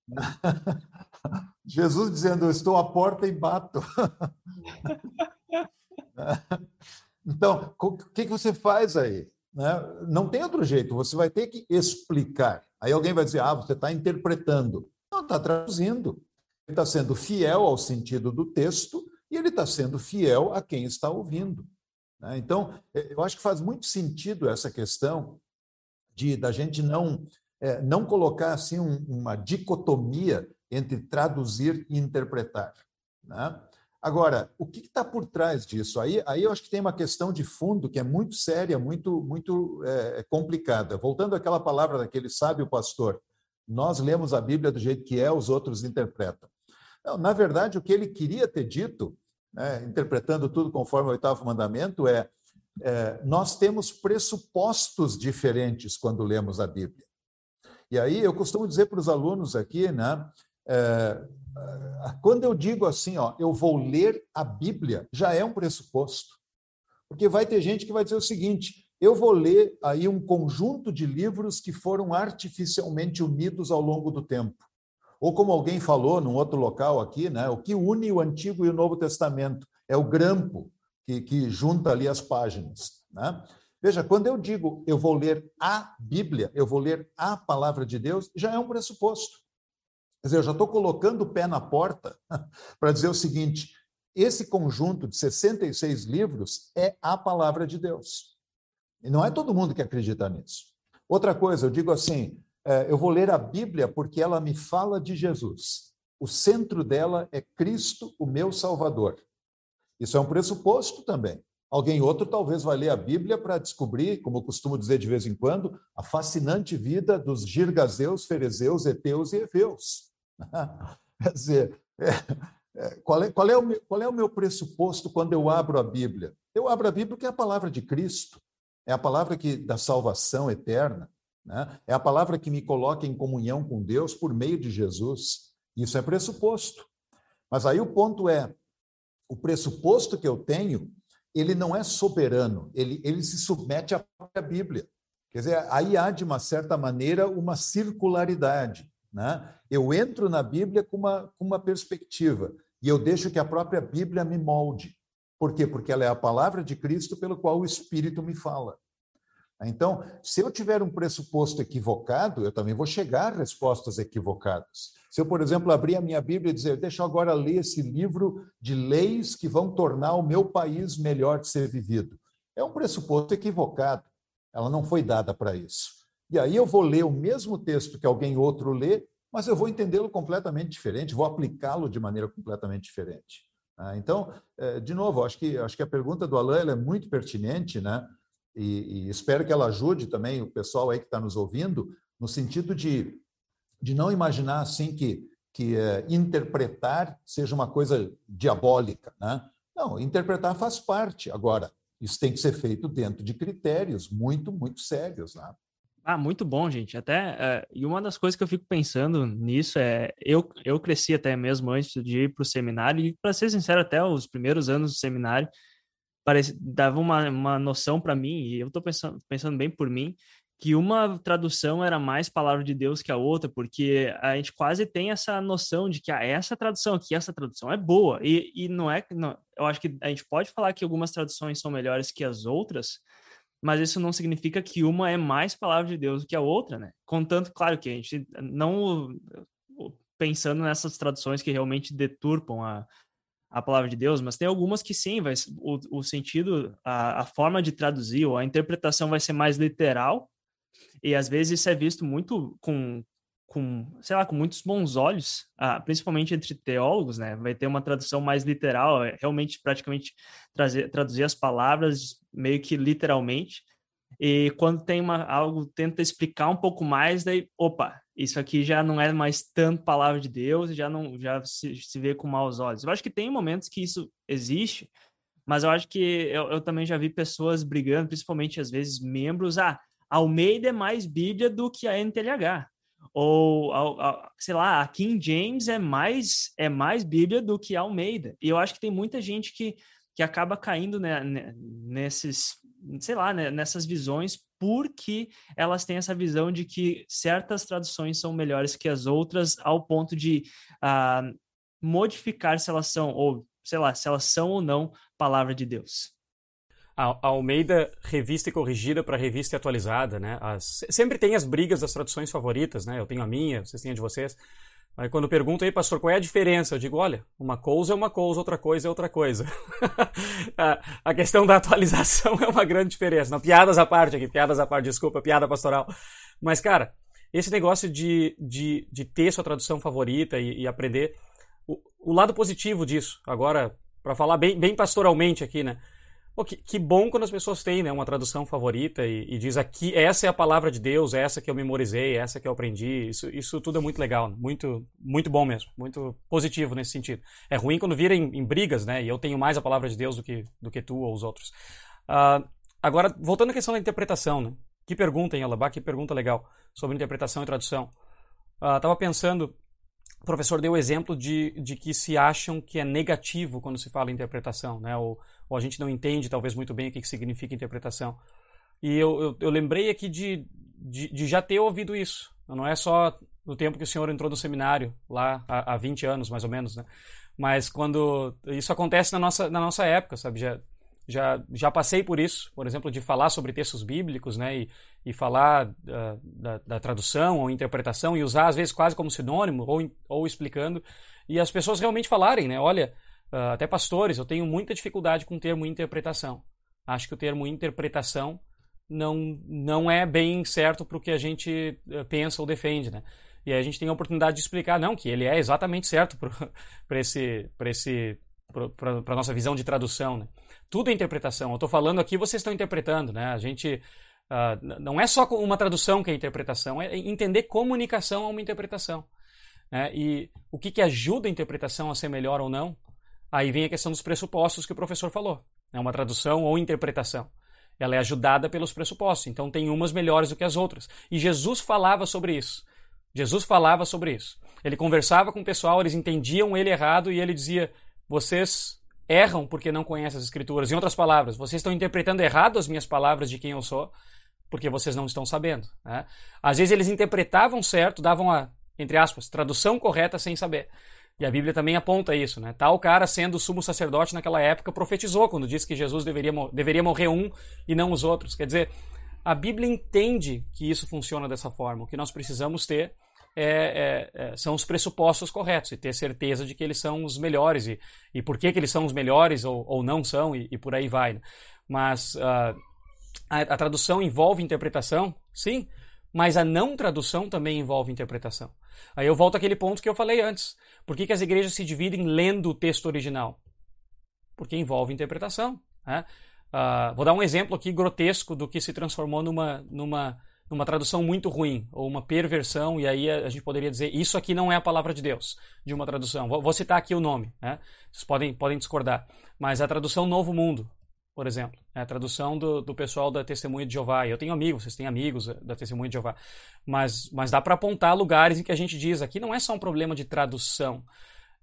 Jesus dizendo: Estou à porta e bato. então, o que você faz aí? Né? Não tem outro jeito, você vai ter que explicar. Aí alguém vai dizer: Ah, você está interpretando. Não, está traduzindo. Ele está sendo fiel ao sentido do texto e ele está sendo fiel a quem está ouvindo. Né? Então, é, eu acho que faz muito sentido essa questão de da gente não é, não colocar assim um, uma dicotomia entre traduzir e interpretar. Né? Agora, o que está por trás disso? Aí, aí eu acho que tem uma questão de fundo que é muito séria, muito, muito é, complicada. Voltando àquela palavra daquele sábio pastor, nós lemos a Bíblia do jeito que é, os outros interpretam. Não, na verdade, o que ele queria ter dito, né, interpretando tudo conforme o oitavo mandamento, é, é nós temos pressupostos diferentes quando lemos a Bíblia. E aí eu costumo dizer para os alunos aqui, né, é, quando eu digo assim, ó, eu vou ler a Bíblia, já é um pressuposto. Porque vai ter gente que vai dizer o seguinte: eu vou ler aí um conjunto de livros que foram artificialmente unidos ao longo do tempo. Ou como alguém falou num outro local aqui, né, o que une o Antigo e o Novo Testamento é o grampo que, que junta ali as páginas. Né? Veja, quando eu digo eu vou ler a Bíblia, eu vou ler a palavra de Deus, já é um pressuposto. Quer dizer, eu já estou colocando o pé na porta para dizer o seguinte: esse conjunto de 66 livros é a palavra de Deus. E não é todo mundo que acredita nisso. Outra coisa, eu digo assim: é, eu vou ler a Bíblia porque ela me fala de Jesus. O centro dela é Cristo, o meu Salvador. Isso é um pressuposto também. Alguém outro talvez vai ler a Bíblia para descobrir, como eu costumo dizer de vez em quando, a fascinante vida dos girgazeus, ferezeus, eteus e efeus. Quer dizer, é, é, qual, é, qual, é o meu, qual é o meu pressuposto quando eu abro a Bíblia? Eu abro a Bíblia porque é a palavra de Cristo é a palavra que da salvação eterna, né? é a palavra que me coloca em comunhão com Deus por meio de Jesus. Isso é pressuposto. Mas aí o ponto é, o pressuposto que eu tenho, ele não é soberano, ele, ele se submete à Bíblia. Quer dizer, aí há, de uma certa maneira, uma circularidade. Né? Eu entro na Bíblia com uma, com uma perspectiva e eu deixo que a própria Bíblia me molde. Por quê? Porque ela é a palavra de Cristo pelo qual o Espírito me fala. Então, se eu tiver um pressuposto equivocado, eu também vou chegar a respostas equivocadas. Se eu, por exemplo, abrir a minha Bíblia e dizer, deixa eu agora ler esse livro de leis que vão tornar o meu país melhor de ser vivido, é um pressuposto equivocado. Ela não foi dada para isso. E aí eu vou ler o mesmo texto que alguém outro lê, mas eu vou entendê-lo completamente diferente, vou aplicá-lo de maneira completamente diferente. Ah, então, eh, de novo, acho que, acho que a pergunta do Alain é muito pertinente, né? E, e, espero que ela ajude também o pessoal aí que está nos ouvindo, no sentido de, de não imaginar assim que, que é, interpretar seja uma coisa diabólica. Né? Não, interpretar faz parte. Agora, isso tem que ser feito dentro de critérios muito, muito sérios. Né? Ah, muito bom, gente. Até uh, e uma das coisas que eu fico pensando nisso é eu, eu cresci até mesmo antes de ir para o seminário e para ser sincero até os primeiros anos do seminário parece, dava uma, uma noção para mim, e eu estou pensando, pensando bem por mim, que uma tradução era mais palavra de Deus que a outra, porque a gente quase tem essa noção de que ah, essa tradução aqui, essa tradução é boa, e, e não é, não, eu acho que a gente pode falar que algumas traduções são melhores que as outras, mas isso não significa que uma é mais palavra de Deus do que a outra, né? Contanto, claro que a gente não pensando nessas traduções que realmente deturpam a, a palavra de Deus, mas tem algumas que sim, vai, o, o sentido, a, a forma de traduzir ou a interpretação vai ser mais literal, e às vezes isso é visto muito com, com sei lá, com muitos bons olhos, ah, principalmente entre teólogos, né? Vai ter uma tradução mais literal, é realmente praticamente trazer, traduzir as palavras meio que literalmente. E quando tem uma, algo, tenta explicar um pouco mais, daí, opa, isso aqui já não é mais tanto palavra de Deus, já não já se, se vê com maus olhos. Eu acho que tem momentos que isso existe, mas eu acho que eu, eu também já vi pessoas brigando, principalmente às vezes membros, ah, Almeida é mais Bíblia do que a NTLH. Ou, sei lá, a King James é mais é mais Bíblia do que a Almeida. E eu acho que tem muita gente que, que acaba caindo né, nesses, sei lá, né, nessas visões porque elas têm essa visão de que certas traduções são melhores que as outras, ao ponto de uh, modificar se elas são, ou sei lá, se elas são ou não palavra de Deus. A Almeida, revista e corrigida para revista e atualizada, né? As, sempre tem as brigas das traduções favoritas, né? Eu tenho a minha, vocês têm a de vocês. Aí quando perguntam aí, pastor, qual é a diferença? Eu digo, olha, uma coisa é uma coisa, outra coisa é outra coisa. a, questão da atualização é uma grande diferença. Não, piadas à parte aqui, piadas à parte, desculpa, piada pastoral. Mas, cara, esse negócio de, de, de ter sua tradução favorita e, e aprender, o, o, lado positivo disso, agora, para falar bem, bem pastoralmente aqui, né? Pô, que, que, bom quando as pessoas têm né, uma tradução favorita e, e, diz aqui, essa é a palavra de Deus, essa que eu memorizei, essa que eu aprendi. Isso, isso tudo é muito legal, muito, muito bom mesmo, muito positivo nesse sentido. É ruim quando vira em, em brigas, né? E eu tenho mais a palavra de Deus do que, do que tu ou os outros. Uh, agora, voltando à questão da interpretação, né? Que pergunta, hein, Alabá? Que pergunta legal sobre interpretação e tradução. Estava uh, pensando, o professor deu o exemplo de, de que se acham que é negativo quando se fala interpretação, né? Ou, ou a gente não entende talvez muito bem o que, que significa interpretação. E eu, eu, eu lembrei aqui de, de, de, já ter ouvido isso. Não é só no tempo que o senhor entrou no seminário, lá há, há 20 anos mais ou menos, né? Mas quando isso acontece na nossa, na nossa época, sabe? Já, já, já passei por isso, por exemplo, de falar sobre textos bíblicos, né? E, e falar uh, da, da, tradução ou interpretação e usar às vezes quase como sinônimo ou, ou explicando. E as pessoas realmente falarem, né? Olha, uh, até pastores, eu tenho muita dificuldade com o termo interpretação. Acho que o termo interpretação não, não é bem certo para o que a gente uh, pensa ou defende, né? E aí a gente tem a oportunidade de explicar, não, que ele é exatamente certo para esse, esse, a nossa visão de tradução, né? Tudo é interpretação. Eu estou falando aqui, vocês estão interpretando, né? A gente uh, não é só uma tradução que é interpretação, é entender comunicação a uma interpretação. Né? E o que, que ajuda a interpretação a ser melhor ou não Aí vem a questão dos pressupostos que o professor falou. É uma tradução ou interpretação. Ela é ajudada pelos pressupostos, então tem umas melhores do que as outras. E Jesus falava sobre isso. Jesus falava sobre isso. Ele conversava com o pessoal, eles entendiam ele errado e ele dizia: Vocês erram porque não conhecem as Escrituras. Em outras palavras, vocês estão interpretando errado as minhas palavras de quem eu sou porque vocês não estão sabendo. Né? Às vezes eles interpretavam certo, davam a, entre aspas, tradução correta sem saber. E a Bíblia também aponta isso, né? Tal cara, sendo sumo sacerdote naquela época, profetizou quando disse que Jesus deveria, deveria morrer um e não os outros. Quer dizer, a Bíblia entende que isso funciona dessa forma. O que nós precisamos ter é, é, é, são os pressupostos corretos e ter certeza de que eles são os melhores e, e por que, que eles são os melhores ou, ou não são e, e por aí vai. Né? Mas uh, a, a tradução envolve interpretação, sim, mas a não tradução também envolve interpretação. Aí eu volto àquele ponto que eu falei antes. Por que, que as igrejas se dividem lendo o texto original? Porque envolve interpretação. Né? Uh, vou dar um exemplo aqui grotesco do que se transformou numa, numa, numa tradução muito ruim, ou uma perversão, e aí a, gente poderia dizer, isso aqui não é a palavra de Deus, de uma tradução. Vou, vou citar aqui o nome, né? vocês podem, podem discordar. Mas a tradução Novo Mundo, por exemplo. É a tradução do, do pessoal da Testemunha de Jeová. Eu tenho amigos, vocês têm amigos da Testemunha de Jeová. Mas, mas dá para apontar lugares em que a gente diz aqui não é só um problema de tradução,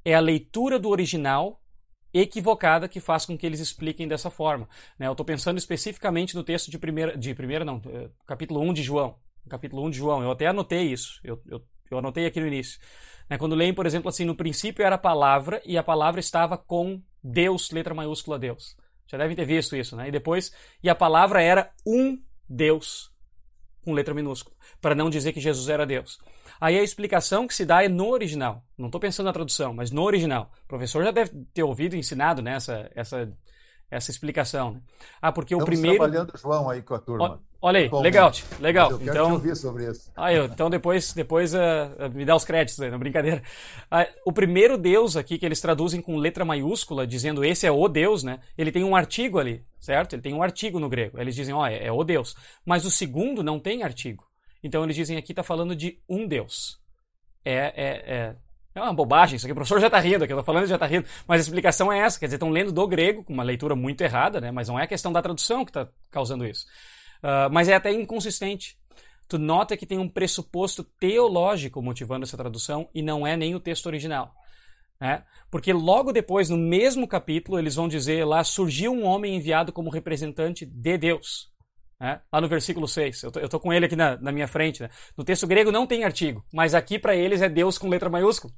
é a leitura do original equivocada que faz com que eles expliquem dessa forma. Né? Eu estou pensando especificamente no texto de primeira, de primeira não, eh, capítulo 1 de João. Capítulo 1 de João. Eu até anotei isso. Eu, eu, eu anotei aqui no início. Né? Quando leem, por exemplo, assim, no princípio era a palavra e a palavra estava com Deus, letra maiúscula Deus. Já devem ter visto isso, né? E depois, e a palavra era um Deus, com letra minúscula, para não dizer que Jesus era Deus. Aí a explicação que se dá é no original. Não estou pensando na tradução, mas no original. O professor já deve ter ouvido e ensinado né, essa explicação. Né? Ah, porque Estamos o primeiro. trabalhando João aí com a turma. Olha aí, legal, legal. Eu quero então, te ouvir sobre isso. Ah, eu, então depois, depois uh, me dá os créditos aí, não brincadeira. Uh, o primeiro Deus aqui que eles traduzem com letra maiúscula, dizendo esse é o Deus, né? Ele tem um artigo ali, certo? Ele tem um artigo no grego. Eles dizem, ó, oh, é, é o Deus. Mas o segundo não tem artigo. Então eles dizem aqui está falando de um Deus. É, é, é, é uma bobagem isso aqui. O professor já está rindo aqui, eu estou falando já está rindo. Mas a explicação é essa. Quer dizer, estão lendo do grego, com uma leitura muito errada, né? Mas não é a questão da tradução que está causando isso. Uh, mas é até inconsistente. Tu nota que tem um pressuposto teológico motivando essa tradução e não é nem o texto original. Né? Porque logo depois, no mesmo capítulo, eles vão dizer lá: surgiu um homem enviado como representante de Deus. Né? Lá no versículo 6. Eu tô, eu tô com ele aqui na, na minha frente. Né? No texto grego não tem artigo, mas aqui para eles é Deus com letra maiúscula.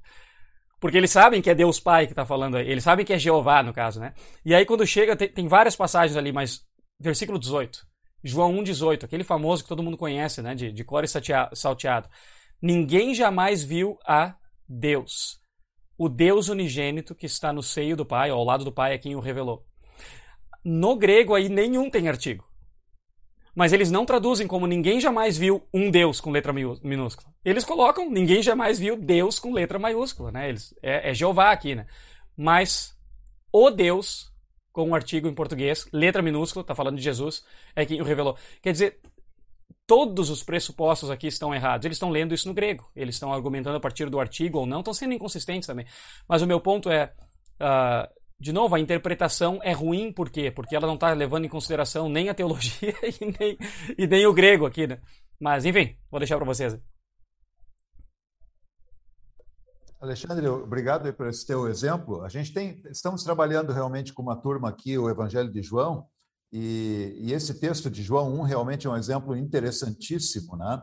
Porque eles sabem que é Deus Pai que está falando aí. Eles sabem que é Jeová, no caso, né? E aí, quando chega, tem, tem várias passagens ali, mas versículo 18. João 1,18, aquele famoso que todo mundo conhece, né, de, de salteado. Ninguém jamais viu a Deus, o Deus unigênito que está no seio do Pai, ao lado do Pai é quem o revelou. No grego aí nenhum tem artigo. Mas eles não traduzem como ninguém jamais viu um Deus com letra minúscula. Eles colocam ninguém jamais viu Deus com letra maiúscula, né? Eles, é, é Jeová aqui, né? Mas o Deus com um artigo em português, letra minúscula, está falando de Jesus, é quem o revelou. Quer dizer, todos os pressupostos aqui estão errados. Eles estão lendo isso no grego. Eles estão argumentando a partir do artigo ou não, estão sendo inconsistentes também. Mas o meu ponto é, uh, de novo, a interpretação é ruim, por quê? Porque ela não está levando em consideração nem a teologia e nem, e nem o grego aqui, né? Mas, enfim, vou deixar para vocês. Alexandre, obrigado por esse teu exemplo. A gente tem, estamos trabalhando realmente com uma turma aqui, o Evangelho de João, e, e esse texto de João 1 realmente é um exemplo interessantíssimo, né?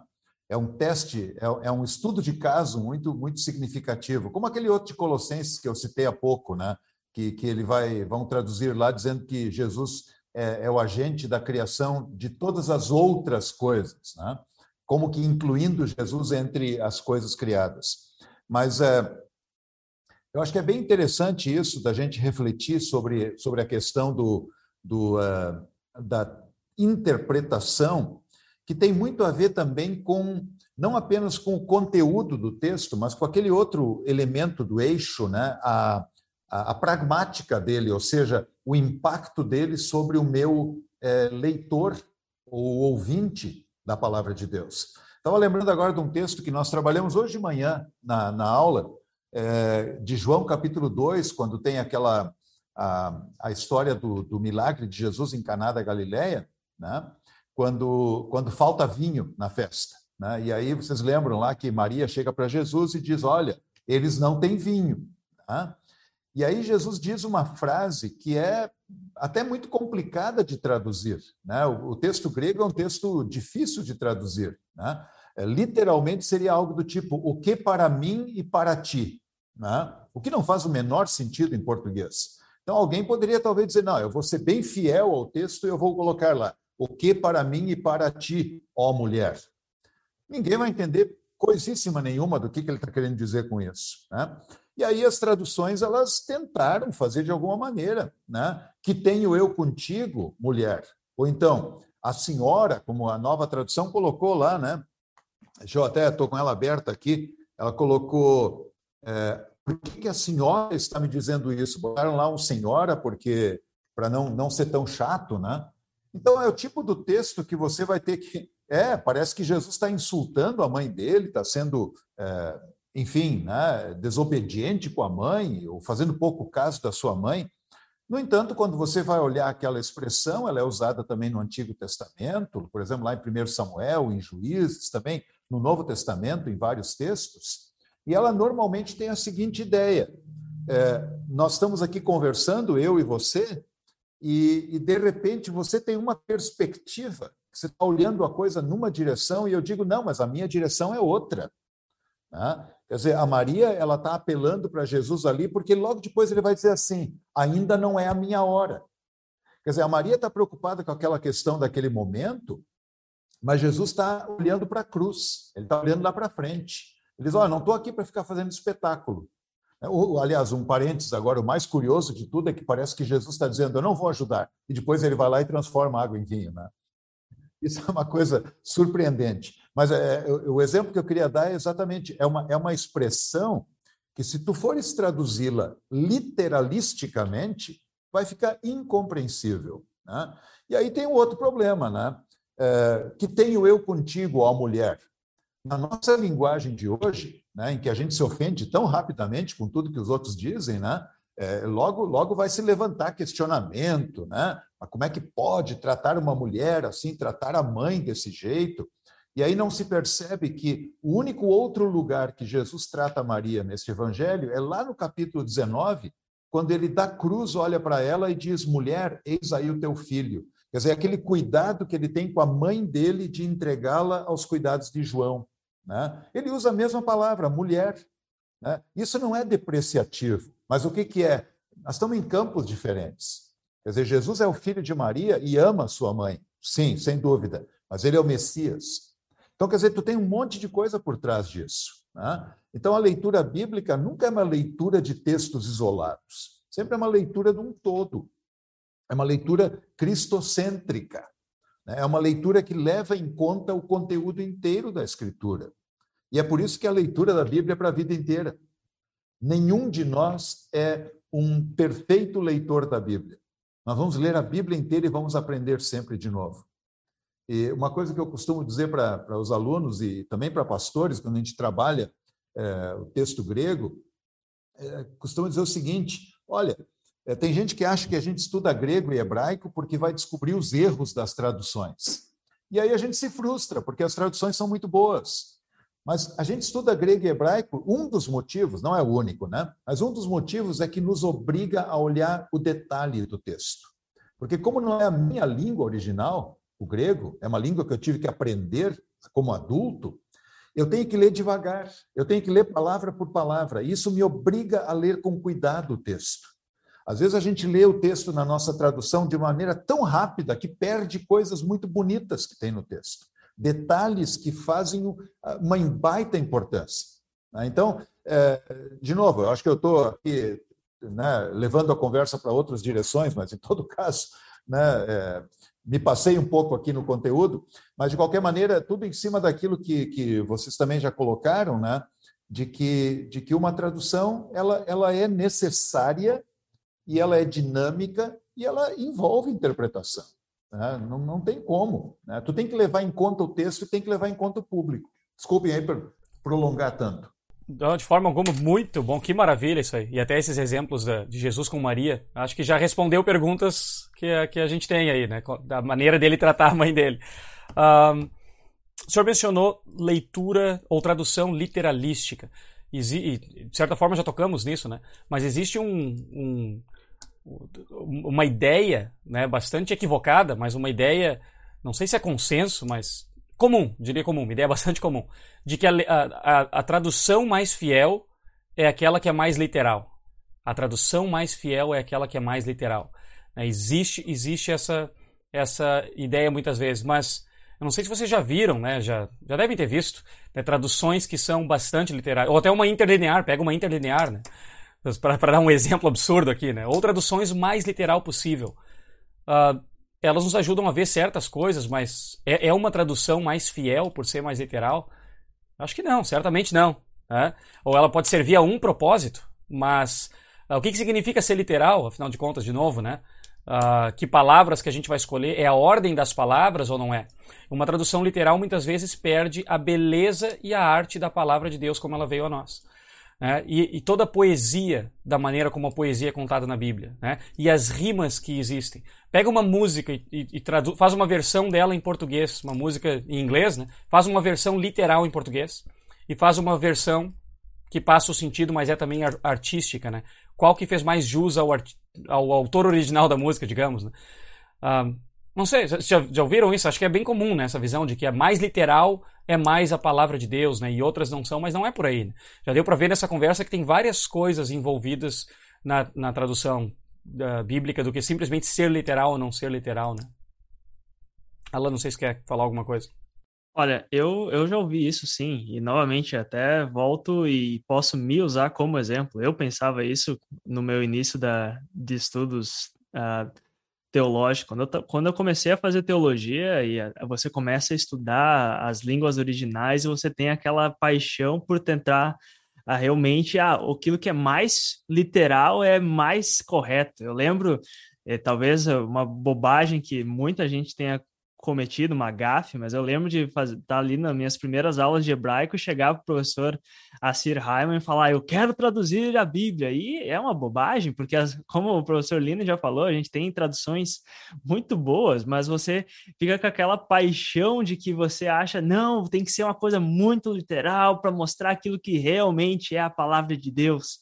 É um teste, é, é, um estudo de caso muito muito significativo, como aquele outro de Colossenses que eu citei há pouco, né? Que, que ele vai vão traduzir lá dizendo que Jesus é, é o agente da criação de todas as outras coisas, né? Como que incluindo Jesus entre as coisas criadas. Mas é, eu acho que é bem interessante isso, da gente refletir sobre, sobre a questão do, do, uh, da interpretação, que tem muito a ver também com, não apenas com o conteúdo do texto, mas com aquele outro elemento do eixo, né? a, a, a pragmática dele, ou seja, o impacto dele sobre o meu é, leitor ou ouvinte da palavra de Deus. Estava lembrando agora de um texto que nós trabalhamos hoje de manhã na, na aula, é, de João capítulo 2, quando tem aquela a, a história do, do milagre de Jesus em Caná da Galileia, né? quando, quando falta vinho na festa. Né? E aí vocês lembram lá que Maria chega para Jesus e diz: Olha, eles não têm vinho. Né? E aí Jesus diz uma frase que é até muito complicada de traduzir. Né? O, texto grego é um texto difícil de traduzir. Né? É, literalmente seria algo do tipo: o que para mim e para ti? né? o que não faz o menor sentido em português. Então, alguém poderia talvez dizer: não, eu vou ser bem fiel ao texto e eu vou colocar lá: o que para mim e para ti, ó mulher. Ninguém vai entender coisíssima nenhuma do que, que ele está querendo dizer com isso. Né? E aí as traduções elas tentaram fazer de alguma maneira, né? Que tenho eu contigo, mulher. Ou então, a senhora, como a nova tradução colocou lá, né? Deixa eu até, estou com ela aberta aqui, ela colocou. É, por que, que a senhora está me dizendo isso? Botaram lá um senhora, porque para não, não ser tão chato, né? Então, é o tipo do texto que você vai ter que. É, parece que Jesus está insultando a mãe dele, está sendo, é, enfim, né, desobediente com a mãe, ou fazendo pouco caso da sua mãe. No entanto, quando você vai olhar aquela expressão, ela é usada também no Antigo Testamento, por exemplo, lá em 1 Samuel, em Juízes, também no Novo Testamento, em vários textos, e ela normalmente tem a seguinte ideia: é, nós estamos aqui conversando, eu e você, e, e de repente você tem uma perspectiva, você está olhando a coisa numa direção, e eu digo, não, mas a minha direção é outra. Né? Quer dizer, a Maria ela está apelando para Jesus ali, porque logo depois ele vai dizer assim: ainda não é a minha hora. Quer dizer, a Maria está preocupada com aquela questão daquele momento, mas Jesus está olhando para a cruz, ele está olhando lá para frente. Ele diz: Olha, não estou aqui para ficar fazendo espetáculo. É, aliás, um parênteses agora, o mais curioso de tudo é que parece que Jesus está dizendo: Eu não vou ajudar. E depois ele vai lá e transforma água em vinho. Né? Isso é uma coisa surpreendente. Mas é, o exemplo que eu queria dar é exatamente, é uma, é uma expressão que se tu fores traduzi-la literalisticamente, vai ficar incompreensível. Né? E aí tem um outro problema, né? É, que tenho eu contigo, ó mulher. Na nossa linguagem de hoje, né, em que a gente se ofende tão rapidamente com tudo que os outros dizem, né? É, logo, logo vai se levantar questionamento, né? Mas como é que pode tratar uma mulher assim, tratar a mãe desse jeito? E aí não se percebe que o único outro lugar que Jesus trata Maria neste evangelho é lá no capítulo 19, quando ele da cruz olha para ela e diz: Mulher, eis aí o teu filho. Quer dizer, aquele cuidado que ele tem com a mãe dele de entregá-la aos cuidados de João. Né? Ele usa a mesma palavra, mulher. Né? Isso não é depreciativo, mas o que, que é? Nós estamos em campos diferentes. Quer dizer, Jesus é o filho de Maria e ama sua mãe. Sim, sem dúvida. Mas ele é o Messias. Então, quer dizer, tu tem um monte de coisa por trás disso. Né? Então, a leitura bíblica nunca é uma leitura de textos isolados. Sempre é uma leitura de um todo. É uma leitura cristocêntrica. Né? É uma leitura que leva em conta o conteúdo inteiro da Escritura. E é por isso que a leitura da Bíblia é para a vida inteira. Nenhum de nós é um perfeito leitor da Bíblia. Nós vamos ler a Bíblia inteira e vamos aprender sempre de novo. E uma coisa que eu costumo dizer para, para os alunos e também para pastores, quando a gente trabalha é, o texto grego, é, costumo dizer o seguinte: olha, é, tem gente que acha que a gente estuda grego e hebraico porque vai descobrir os erros das traduções. E aí a gente se frustra, porque as traduções são muito boas. Mas a gente estuda grego e hebraico, um dos motivos, não é o único, né? Mas um dos motivos é que nos obriga a olhar o detalhe do texto. Porque, como não é a minha língua original, o grego, é uma língua que eu tive que aprender como adulto, eu tenho que ler devagar, eu tenho que ler palavra por palavra. Isso me obriga a ler com cuidado o texto. Às vezes a gente lê o texto na nossa tradução de maneira tão rápida que perde coisas muito bonitas que tem no texto. Detalhes que fazem uma baita importância. Né? Então, é, de novo, eu acho que eu estou aqui né, levando a conversa para outras direções, mas em todo caso, né, é, me passei um pouco aqui no conteúdo, mas de qualquer maneira, tudo em cima daquilo que, que vocês também já colocaram, né? De que, de que uma tradução ela, ela é necessária e ela é dinâmica e ela envolve interpretação. Né? Não, não tem como. Né? Tu tem que levar em conta o texto e tem que levar em conta o público. Desculpem aí por prolongar tanto. De forma alguma, muito bom, que maravilha isso aí. E até esses exemplos de Jesus com Maria, acho que já respondeu perguntas que a, que a gente tem aí, né? Da maneira dele tratar a mãe dele. Um, o senhor mencionou leitura ou tradução literalística. E, de certa forma já tocamos nisso, né? Mas existe um, um, uma ideia, né, bastante equivocada, mas uma ideia, não sei se é consenso, mas comum, diria comum, uma ideia bastante comum, de que a, a, a tradução mais fiel é aquela que é mais literal. A tradução mais fiel é aquela que é mais literal. Né? Existe, existe essa, essa ideia muitas vezes, mas eu não sei se vocês já viram, né? Já, já devem ter visto né? traduções que são bastante literais, ou até uma interlinear, pega uma interlinear, né? Para dar um exemplo absurdo aqui, né? Ou traduções mais literal possível. Uh, elas nos ajudam a ver certas coisas, mas é, é, uma tradução mais fiel por ser mais literal? Acho que não, certamente não. Né? Ou ela pode servir a um propósito, mas uh, o que, que significa ser literal, afinal de contas, de novo, né? Uh, que palavras que a gente vai escolher, é a ordem das palavras ou não é? Uma tradução literal muitas vezes perde a beleza e a arte da palavra de Deus como ela veio a nós. Né? E, e, toda a poesia da maneira como a poesia é contada na Bíblia, né? e as rimas que existem. Pega uma música e, e, e faz uma versão dela em português, uma música em inglês, né? faz uma versão literal em português e faz uma versão que passa o sentido, mas é também artística, né? Qual que fez mais jus ao, ao autor original da música, digamos, né? Não sei, já, já ouviram isso? Acho que é bem comum, né, essa visão de que é mais literal é mais a palavra de Deus, né? E outras não são, mas não é por aí. Né? Já deu para ver nessa conversa que tem várias coisas envolvidas na, na tradução uh, bíblica do que simplesmente ser literal ou não ser literal, né? Alan, não sei se quer falar alguma coisa. Olha, eu, eu já ouvi isso sim, e novamente até volto e posso me usar como exemplo. Eu pensava isso no meu início da, de estudos uh, teológicos. Quando eu, quando eu comecei a fazer teologia, e a, você começa a estudar as línguas originais e você tem aquela paixão por tentar a realmente ah, aquilo que é mais literal é mais correto. Eu lembro, é, talvez uma bobagem que muita gente tenha cometido uma gafe, mas eu lembro de estar tá ali nas minhas primeiras aulas de hebraico, chegar para o professor Assir Hyman e falar, eu quero traduzir a Bíblia. E é uma bobagem, porque as, como o professor Lino já falou, a gente tem traduções muito boas, mas você fica com aquela paixão de que você acha, não, tem que ser uma coisa muito literal para mostrar aquilo que realmente é a palavra de Deus.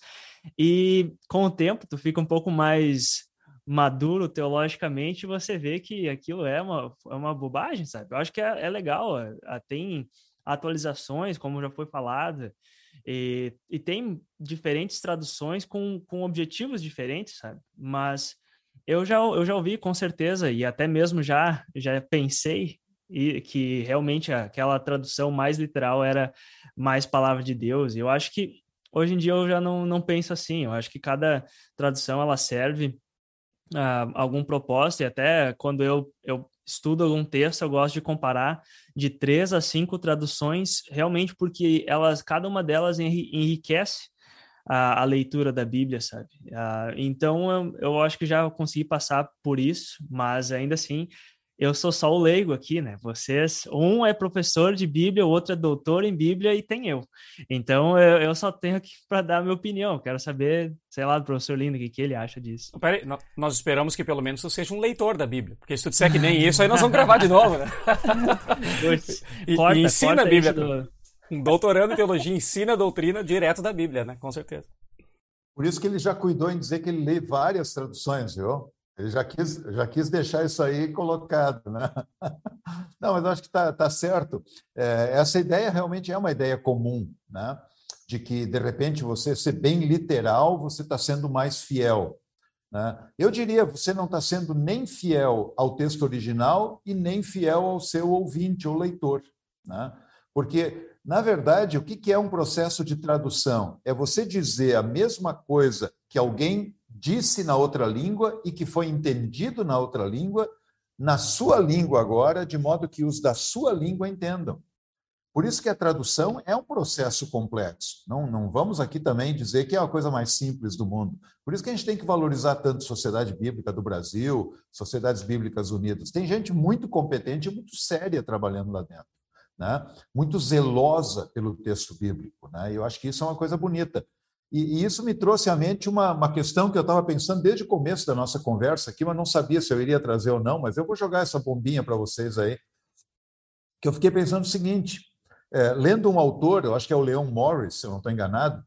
E com o tempo, tu fica um pouco mais maduro teologicamente, você vê que aquilo é uma, é uma bobagem, sabe? Eu acho que é, é legal, é, tem atualizações, como já foi falado, e, e tem diferentes traduções com, com objetivos diferentes, sabe? Mas eu já, eu já ouvi com certeza, e até mesmo já, já pensei e que realmente aquela tradução mais literal era mais palavra de Deus. E eu acho que hoje em dia eu já não, não penso assim. Eu acho que cada tradução ela serve uh, algum propósito, e até quando eu, eu estudo algum texto, eu gosto de comparar de três a cinco traduções, realmente porque elas, cada uma delas enriquece a, a leitura da Bíblia, sabe? Uh, então, eu, eu acho que já consegui passar por isso, mas ainda assim, eu sou só o leigo aqui, né? Vocês, um é professor de Bíblia, o outro é doutor em Bíblia e tem eu. Então eu, eu só tenho aqui para dar a minha opinião. Quero saber, sei lá, do professor Lindo, o que, que ele acha disso. Peraí, nós esperamos que pelo menos você seja um leitor da Bíblia, porque se tu disser que nem isso, aí nós vamos gravar de novo, né? e, corta, e ensina a Bíblia. Do... Um doutorando em teologia ensina a doutrina direto da Bíblia, né? Com certeza. Por isso que ele já cuidou em dizer que ele lê várias traduções, viu? Ele já quis, já quis deixar isso aí colocado, né? Não, mas eu acho que está tá certo. É, essa ideia realmente é uma ideia comum, né? De que, de repente, você ser bem literal, você está sendo mais fiel. Né? Eu diria, você não está sendo nem fiel ao texto original e nem fiel ao seu ouvinte ou leitor. Né? Porque, na verdade, o que é um processo de tradução? É você dizer a mesma coisa que alguém disse na outra língua e que foi entendido na outra língua, na sua língua agora, de modo que os da sua língua entendam. Por isso que a tradução é um processo complexo. Não, não vamos aqui também dizer que é a coisa mais simples do mundo. Por isso que a gente tem que valorizar tanto a Sociedade Bíblica do Brasil, Sociedades Bíblicas Unidas. Tem gente muito competente e muito séria trabalhando lá dentro. Né? Muito zelosa pelo texto bíblico. Né? Eu acho que isso é uma coisa bonita. E, e isso me trouxe à mente uma, uma questão que eu estava pensando desde o começo da nossa conversa aqui, mas não sabia se eu iria trazer ou não, mas eu vou jogar essa bombinha para vocês aí. Que eu fiquei pensando o seguinte: é, lendo um autor, eu acho que é o Leon Morris, se eu não estou enganado,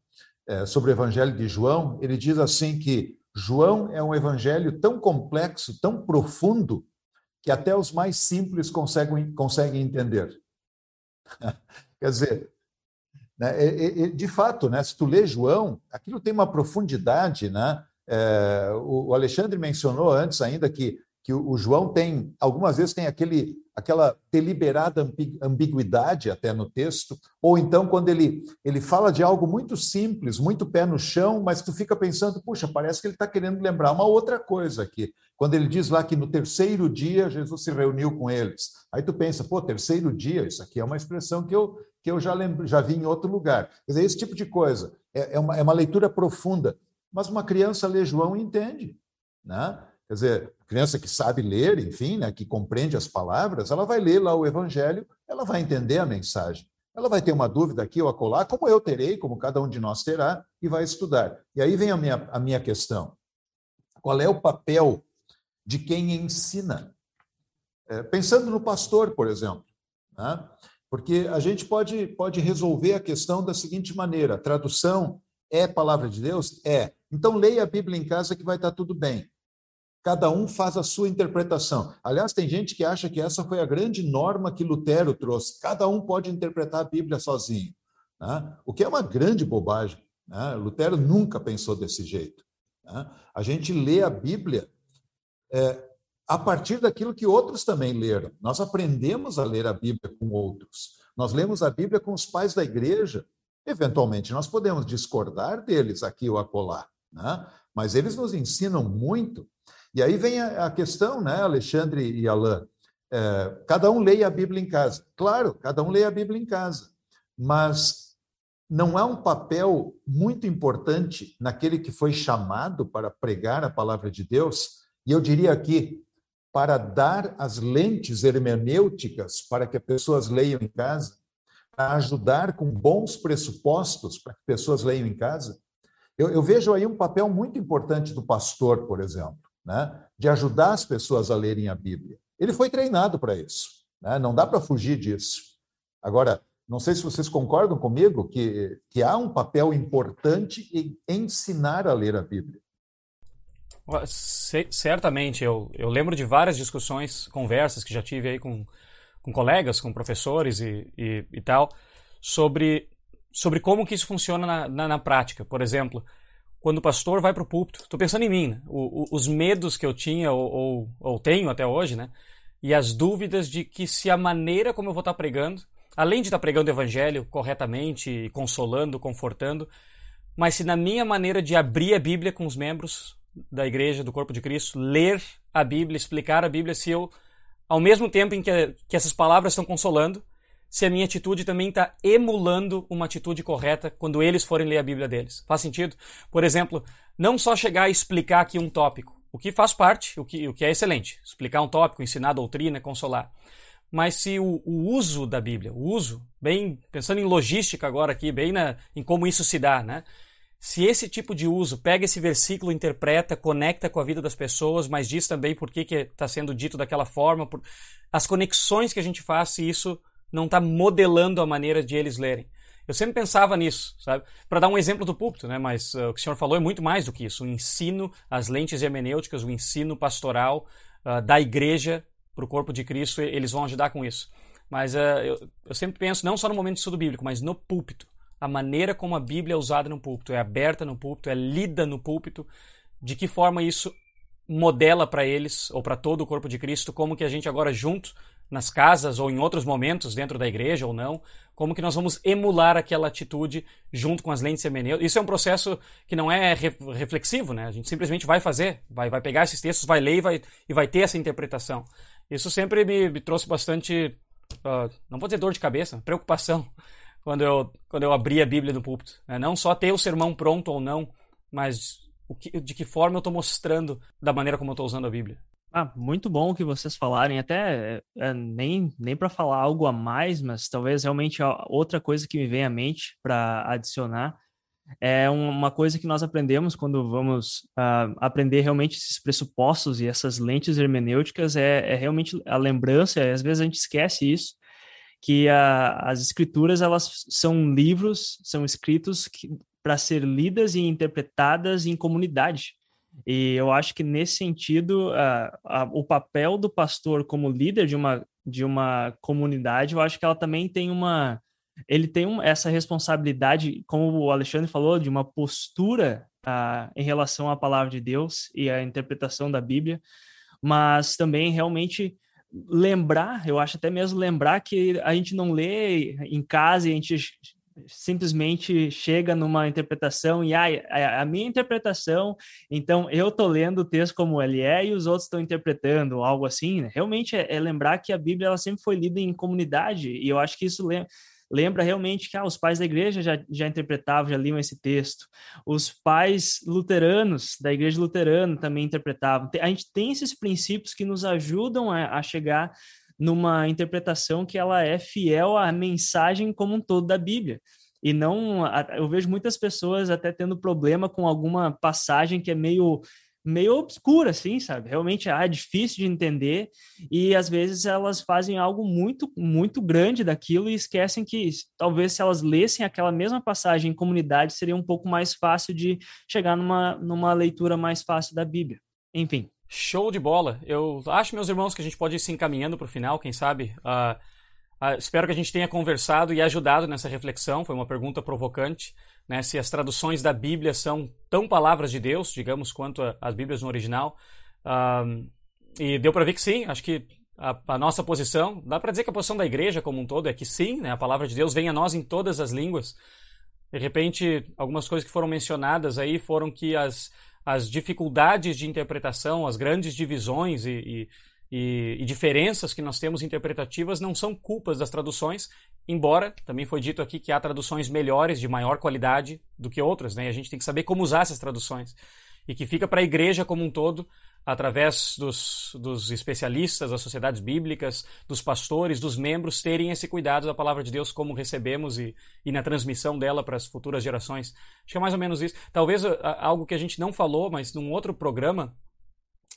é, sobre o Evangelho de João, ele diz assim que João é um evangelho tão complexo, tão profundo, que até os mais simples conseguem, conseguem entender. Quer dizer? De fato, né? se tu lê João, aquilo tem uma profundidade. Né? É, o Alexandre mencionou antes ainda que, que o João tem, algumas vezes tem aquele, aquela deliberada ambiguidade até no texto, ou então quando ele, ele fala de algo muito simples, muito pé no chão, mas tu fica pensando, puxa, parece que ele está querendo lembrar uma outra coisa aqui. Quando ele diz lá que no terceiro dia Jesus se reuniu com eles. Aí tu pensa, pô, terceiro dia, isso aqui é uma expressão que eu, que eu já, lembro, já vi em outro lugar. Quer dizer, esse tipo de coisa. É, é, uma, é uma leitura profunda. Mas uma criança lê João e entende. Né? Quer dizer, criança que sabe ler, enfim, né, que compreende as palavras, ela vai ler lá o Evangelho, ela vai entender a mensagem. Ela vai ter uma dúvida aqui ou acolá, como eu terei, como cada um de nós terá, e vai estudar. E aí vem a minha, a minha questão. Qual é o papel de quem ensina. É, pensando no pastor, por exemplo, né? porque a gente pode, pode resolver a questão da seguinte maneira: tradução é palavra de Deus? É. Então leia a Bíblia em casa que vai estar tudo bem. Cada um faz a sua interpretação. Aliás, tem gente que acha que essa foi a grande norma que Lutero trouxe. Cada um pode interpretar a Bíblia sozinho. Né? O que é uma grande bobagem. Né? Lutero nunca pensou desse jeito. Né? A gente lê a Bíblia é, a partir daquilo que outros também leram. Nós aprendemos a ler a Bíblia com outros. Nós lemos a Bíblia com os pais da igreja. Eventualmente, nós podemos discordar deles aqui ou acolá, né? mas eles nos ensinam muito. E aí vem a, questão, né, Alexandre e Alain? É, cada um leia a Bíblia em casa. Claro, cada um leia a Bíblia em casa, mas não há um papel muito importante naquele que foi chamado para pregar a palavra de Deus e eu diria aqui, para dar as lentes hermenêuticas para que as pessoas leiam em casa, para ajudar com bons pressupostos para que pessoas leiam em casa, eu, eu, vejo aí um papel muito importante do pastor, por exemplo, né? de ajudar as pessoas a lerem a Bíblia. Ele foi treinado para isso, né? não dá para fugir disso. Agora, não sei se vocês concordam comigo que, que há um papel importante em ensinar a ler a Bíblia. Certamente, eu, eu lembro de várias discussões, conversas que já tive aí com, com colegas, com professores e, e, e tal, sobre, sobre como que isso funciona na, na, na prática. Por exemplo, quando o pastor vai para o púlpito, estou pensando em mim, né? o, o, os medos que eu tinha ou, ou, ou, tenho até hoje, né? e as dúvidas de que se a maneira como eu vou estar tá pregando, além de estar tá pregando o evangelho corretamente, consolando, confortando, mas se na minha maneira de abrir a Bíblia com os membros da igreja, do corpo de Cristo, ler a Bíblia, explicar a Bíblia, se eu, ao mesmo tempo em que, que essas palavras estão consolando, se a minha atitude também está emulando uma atitude correta quando eles forem ler a Bíblia deles. Faz sentido? Por exemplo, não só chegar a explicar aqui um tópico, o que faz parte, o que, o que é excelente, explicar um tópico, ensinar doutrina, consolar. Mas se o, o uso da Bíblia, o uso, bem pensando em logística agora aqui, bem na, em como isso se dá, né? Se esse tipo de uso pega esse versículo, interpreta, conecta com a vida das pessoas, mas diz também por que está sendo dito daquela forma, por... as conexões que a gente faz, se isso não está modelando a maneira de eles lerem. Eu sempre pensava nisso, sabe? Para dar um exemplo do púlpito, né? Mas uh, o que o senhor falou é muito mais do que isso. O ensino, as lentes hermenêuticas, o ensino pastoral uh, da igreja para o corpo de Cristo, eles vão ajudar com isso. Mas uh, eu, eu sempre penso, não só no momento de estudo bíblico, mas no púlpito a maneira como a Bíblia é usada no púlpito, é aberta no púlpito, é lida no púlpito, de que forma isso modela para eles ou para todo o corpo de Cristo, como que a gente agora junto nas casas ou em outros momentos dentro da igreja ou não, como que nós vamos emular aquela atitude junto com as lentes hermenêuticas. Isso é um processo que não é reflexivo, né? A gente simplesmente vai fazer, vai, vai pegar esses textos, vai ler e vai, e vai ter essa interpretação. Isso sempre me, me trouxe bastante, uh, não vou dizer dor de cabeça, preocupação, quando eu, quando eu abri a Bíblia no púlpito. Né? Não só ter o sermão pronto ou não, mas que, de que forma eu estou mostrando da maneira como eu estou usando a Bíblia. Ah, muito bom que vocês falarem, até é, nem, nem para falar algo a mais, mas talvez realmente outra coisa que me vem à mente para adicionar é uma coisa que nós aprendemos quando vamos uh, aprender realmente esses pressupostos e essas lentes hermenêuticas é, é realmente a lembrança, às vezes a gente esquece isso, que a, as escrituras elas são livros, são escritos para ser lidas e interpretadas em comunidade. E eu acho que nesse sentido, a, a, o papel do pastor como líder de uma, de uma comunidade, eu acho que ela também tem uma, ele tem um, essa responsabilidade, como o Alexandre falou, de uma postura em relação à palavra de Deus e à interpretação da Bíblia, mas também realmente lembrar, eu acho até mesmo lembrar que a gente não lê em casa e a gente simplesmente chega numa interpretação e ah, a minha interpretação, então eu tô lendo o texto como ele é e os outros estão interpretando algo assim. Né? Realmente é, é, lembrar que a Bíblia ela sempre foi lida em comunidade e eu acho que isso lembra, lembra realmente que ah, os pais da igreja já, já interpretavam, já liam esse texto. Os pais luteranos da igreja luterana também interpretavam. A gente tem esses princípios que nos ajudam a, a chegar numa interpretação que ela é fiel à mensagem como um todo da Bíblia. E não, eu vejo muitas pessoas até tendo problema com alguma passagem que é meio meio obscura, assim, sabe? Realmente ah, é difícil de entender e às vezes elas fazem algo muito, muito grande daquilo e esquecem que talvez se elas lessem aquela mesma passagem em comunidade seria um pouco mais fácil de chegar numa, numa leitura mais fácil da Bíblia. Enfim. Show de bola. Eu acho, meus irmãos, que a gente pode ir se encaminhando para o final, quem sabe. Uh, uh, espero que a gente tenha conversado e ajudado nessa reflexão. Foi uma pergunta provocante. Né, se as traduções da Bíblia são tão palavras de Deus, digamos, quanto as Bíblias no original. Uh, e deu para ver que sim, acho que a, a nossa posição, dá para dizer que a posição da igreja como um todo é que sim, né, a palavra de Deus vem a nós em todas as línguas. De repente, algumas coisas que foram mencionadas aí foram que as, as dificuldades de interpretação, as grandes divisões e, e, e, e, diferenças que nós temos interpretativas não são culpas das traduções, embora também foi dito aqui que há traduções melhores, de maior qualidade do que outras, né? E a gente tem que saber como usar essas traduções. E que fica para a igreja como um todo através dos, dos especialistas, das sociedades bíblicas, dos pastores, dos membros, terem esse cuidado da palavra de Deus como recebemos e, e na transmissão dela para as futuras gerações. Acho que é mais ou menos isso. Talvez algo que a gente não falou, mas num outro programa,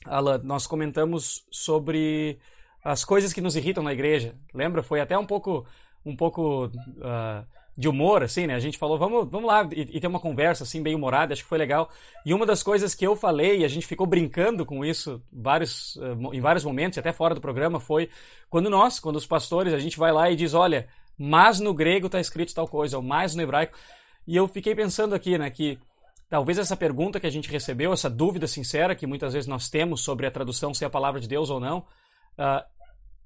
Alan, nós comentamos sobre as coisas que nos irritam na igreja. Lembra? Foi até um pouco, um pouco uh, de humor, assim, né? A gente falou, vamos, vamos lá e, e ter uma conversa, assim, bem humorada, acho que foi legal. E uma das coisas que eu falei, e a gente ficou brincando com isso vários, uh, em vários momentos, até fora do programa, foi quando nós, quando os pastores, a gente vai lá e diz, olha, mas no grego está escrito tal coisa, ou mais no hebraico. E eu fiquei pensando aqui, né, que talvez essa pergunta que a gente recebeu, essa dúvida sincera que muitas vezes nós temos sobre a tradução ser a palavra de Deus ou não, uh,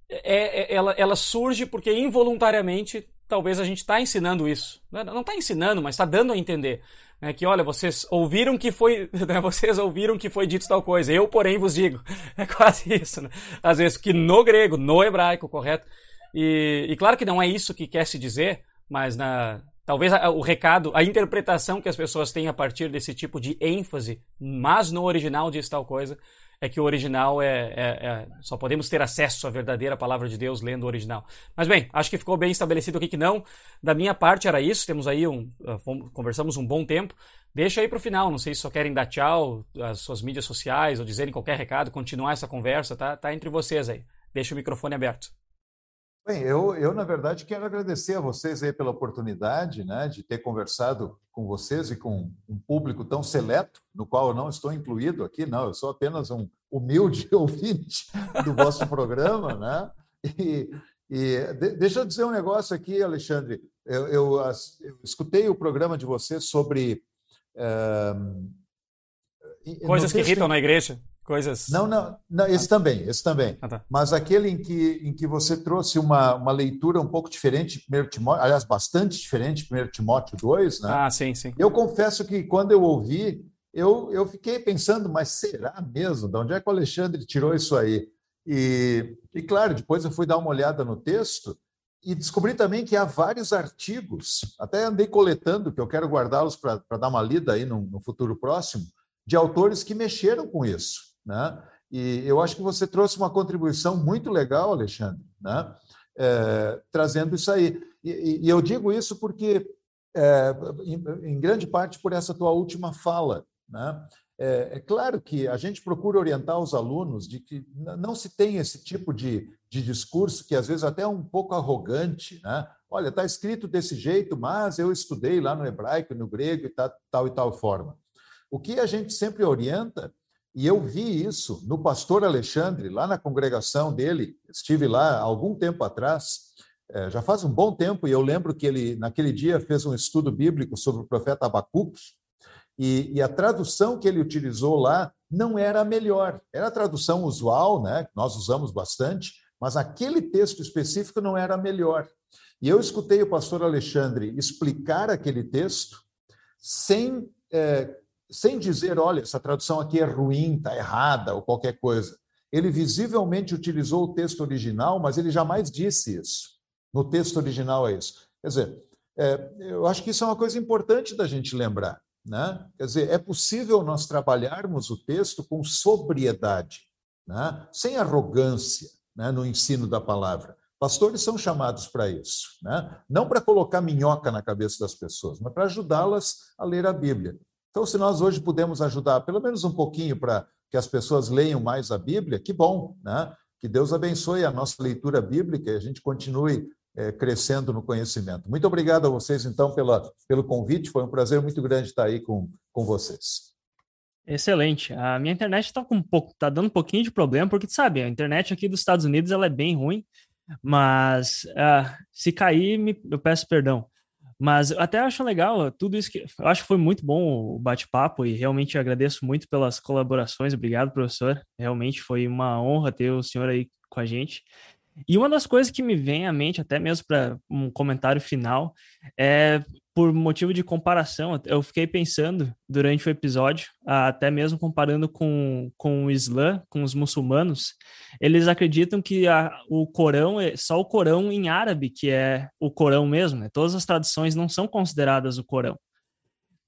é, é, ela, ela surge porque involuntariamente talvez a gente está ensinando isso. Não está ensinando, mas está dando a entender. Né? Que, olha, vocês ouviram que foi. Né? Vocês ouviram que foi dito tal coisa. Eu, porém, vos digo. É quase isso, né? Às vezes, que no grego, no hebraico, correto? E, e claro que não é isso que quer se dizer, mas na, talvez o recado, a interpretação que as pessoas têm a partir desse tipo de ênfase, mas no original diz tal coisa, é que o original é, é, é, Só podemos ter acesso à verdadeira palavra de Deus lendo o original. Mas bem, acho que ficou bem estabelecido aqui que não. Da minha parte era isso. Temos aí um. Uh, conversamos um bom tempo. Deixa aí para o final. Não sei se só querem dar tchau, as suas mídias sociais ou dizerem qualquer recado, continuar essa conversa, tá, tá entre vocês aí. Deixa o microfone aberto. Bem, eu, eu, na verdade, quero agradecer a vocês aí pela oportunidade né, de ter conversado com vocês e com um público tão seleto, no qual eu não estou incluído aqui, não, eu sou apenas um humilde ouvinte do vosso programa, né? E, e de, deixa eu dizer um negócio aqui, Alexandre. Eu, eu, eu escutei o programa de vocês sobre. Uh, Coisas que irritam na igreja. Coisas. Não, não, não esse também, esse também. Ah, tá. Mas aquele em que, em que você trouxe uma, uma leitura um pouco diferente de 1 Timóteo, aliás, bastante diferente de 1 Timóteo 2, né? Ah, sim, sim. Eu confesso que quando eu ouvi, eu, eu fiquei pensando, mas será mesmo? De onde é que o Alexandre tirou isso aí? E, e claro, depois eu fui dar uma olhada no texto e descobri também que há vários artigos, até andei coletando, que eu quero guardá-los para dar uma lida aí no, no futuro próximo, de autores que mexeram com isso. Né? E eu acho que você trouxe uma contribuição muito legal, Alexandre, né? É, trazendo isso aí. E, e, eu digo isso porque, é, em, em, grande parte, por essa tua última fala. Né? É, é, claro que a gente procura orientar os alunos de que não se tem esse tipo de, de discurso que às vezes até é um pouco arrogante. Né? Olha, está escrito desse jeito, mas eu estudei lá no hebraico, no grego e tal, tal e tal forma. O que a gente sempre orienta e eu vi isso no pastor Alexandre, lá na congregação dele, estive lá algum tempo atrás, é, já faz um bom tempo, e eu lembro que ele, naquele dia, fez um estudo bíblico sobre o profeta Abacuque, e, e, a tradução que ele utilizou lá não era a melhor. Era a tradução usual, né, nós usamos bastante, mas aquele texto específico não era a melhor. E eu escutei o pastor Alexandre explicar aquele texto sem, é, sem dizer, olha, essa tradução aqui é ruim, está errada, ou qualquer coisa. Ele visivelmente utilizou o texto original, mas ele jamais disse isso. No texto original é isso. Quer dizer, é, eu acho que isso é uma coisa importante da gente lembrar. Né? Quer dizer, é possível nós trabalharmos o texto com sobriedade, né? sem arrogância né? no ensino da palavra. Pastores são chamados para isso, né? não para colocar minhoca na cabeça das pessoas, mas para ajudá-las a ler a Bíblia. Então, se nós hoje podemos ajudar pelo menos um pouquinho para que as pessoas leiam mais a Bíblia, que bom, né? Que Deus abençoe a nossa leitura bíblica e a gente continue é, crescendo no conhecimento. Muito obrigado a vocês, então, pela, pelo convite. Foi um prazer muito grande estar aí com, com vocês. Excelente. A minha internet está com um pouco, tá dando um pouquinho de problema, porque sabe, a internet aqui dos Estados Unidos ela é bem ruim, mas uh, se cair, me, eu peço perdão. Mas eu até acho legal tudo isso que eu acho que foi muito bom o bate-papo e realmente agradeço muito pelas colaborações. Obrigado, professor. Realmente foi uma honra ter o senhor aí com a gente. E uma das coisas que me vem à mente, até mesmo para um comentário final, é por motivo de comparação. Eu fiquei pensando durante o episódio, até mesmo comparando com, com o Islã, com os muçulmanos, eles acreditam que a, o Corão é só o Corão em árabe que é o Corão mesmo. Né? Todas as traduções não são consideradas o Corão.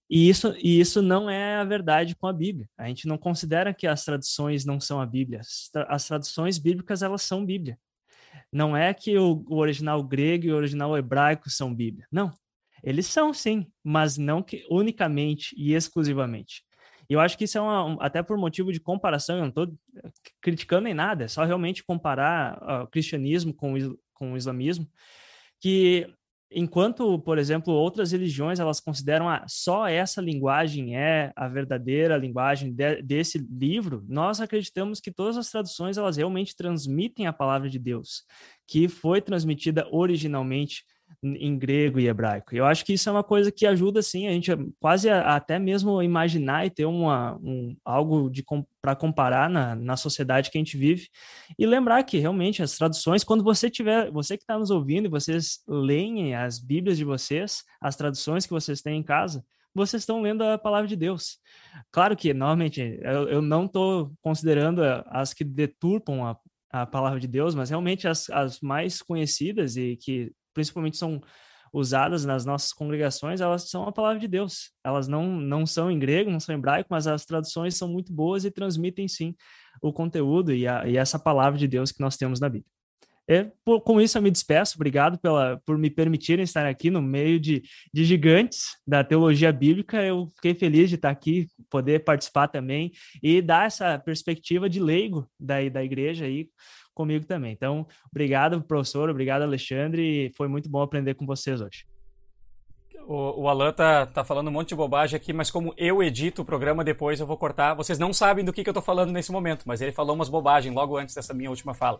E isso, e isso não é a verdade com a Bíblia. A gente não considera que as traduções não são a Bíblia. As, tra as traduções bíblicas, elas são Bíblia. Não é que o, o original grego e o original hebraico são Bíblia. Não. Eles são, sim, mas não que unicamente e exclusivamente. E eu acho que isso é uma, até por motivo de comparação, eu não estou criticando nem nada, é só realmente comparar uh, o cristianismo com o, com o islamismo, que enquanto, por exemplo, outras religiões elas consideram ah, só essa linguagem é a verdadeira linguagem de, desse livro, nós acreditamos que todas as traduções elas realmente transmitem a palavra de Deus, que foi transmitida originalmente em grego e hebraico. Eu acho que isso é uma coisa que ajuda, sim, a gente quase a, até mesmo imaginar e ter uma, um, algo de para comparar na, na sociedade que a gente vive e lembrar que realmente as traduções, quando você tiver, você que está nos ouvindo e vocês leem as Bíblias de vocês, as traduções que vocês têm em casa, vocês estão lendo a palavra de Deus. Claro que, normalmente, eu, eu não estou considerando as que deturpam a, a palavra de Deus, mas realmente as, as mais conhecidas e que principalmente são usadas nas nossas congregações, elas são a palavra de Deus. Elas não, não são em grego, não são em hebraico, mas as traduções são muito boas e transmitem sim o conteúdo e, a, e essa palavra de Deus que nós temos na Bíblia. E, por, com isso eu me despeço, obrigado pela, por me permitirem estar aqui no meio de, de gigantes da teologia bíblica. Eu fiquei feliz de estar aqui, poder participar também e dar essa perspectiva de leigo da, da igreja aí comigo também. Então, obrigado, professor, obrigado, Alexandre. Foi muito bom aprender com vocês hoje. O, o Alan tá, tá falando um monte de bobagem aqui, mas como eu edito o programa depois, eu vou cortar. Vocês não sabem do que, que eu tô falando nesse momento, mas ele falou umas bobagens logo antes dessa minha última fala.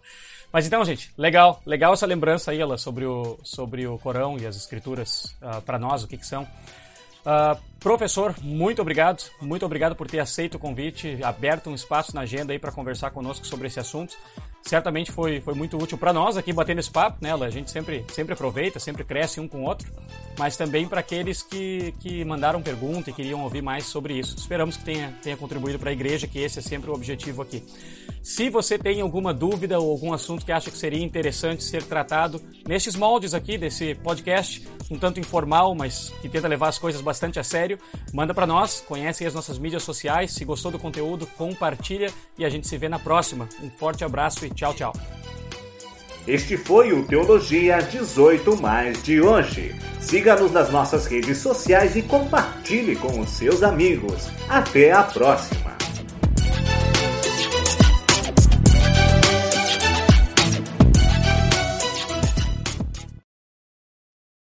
Mas então, gente, legal, legal essa lembrança aí, Alan, sobre o, sobre o Corão e as escrituras uh, ah, para nós, o que, que são. Uh, professor, muito obrigado. Muito obrigado por ter aceito o convite, aberto um espaço na agenda aí para conversar conosco sobre esse assunto. Certamente foi, foi muito útil para nós aqui batendo esse papo, né? A gente sempre, sempre aproveita, sempre cresce um com o outro, mas também para aqueles que, que mandaram pergunta e queriam ouvir mais sobre isso. Esperamos que tenha, tenha contribuído para a igreja, que esse é sempre o objetivo aqui. Se você tem alguma dúvida ou algum assunto que acha que seria interessante ser tratado nestes moldes aqui desse podcast, um tanto informal, mas que tenta levar as coisas bastante a sério, manda para nós, conhece as nossas mídias sociais, se gostou do conteúdo, compartilha e a gente se vê na próxima. Um forte abraço e tchau, tchau. Este foi o Teologia 18 Mais de hoje. Siga-nos nas nossas redes sociais e compartilhe com os seus amigos. Até a próxima!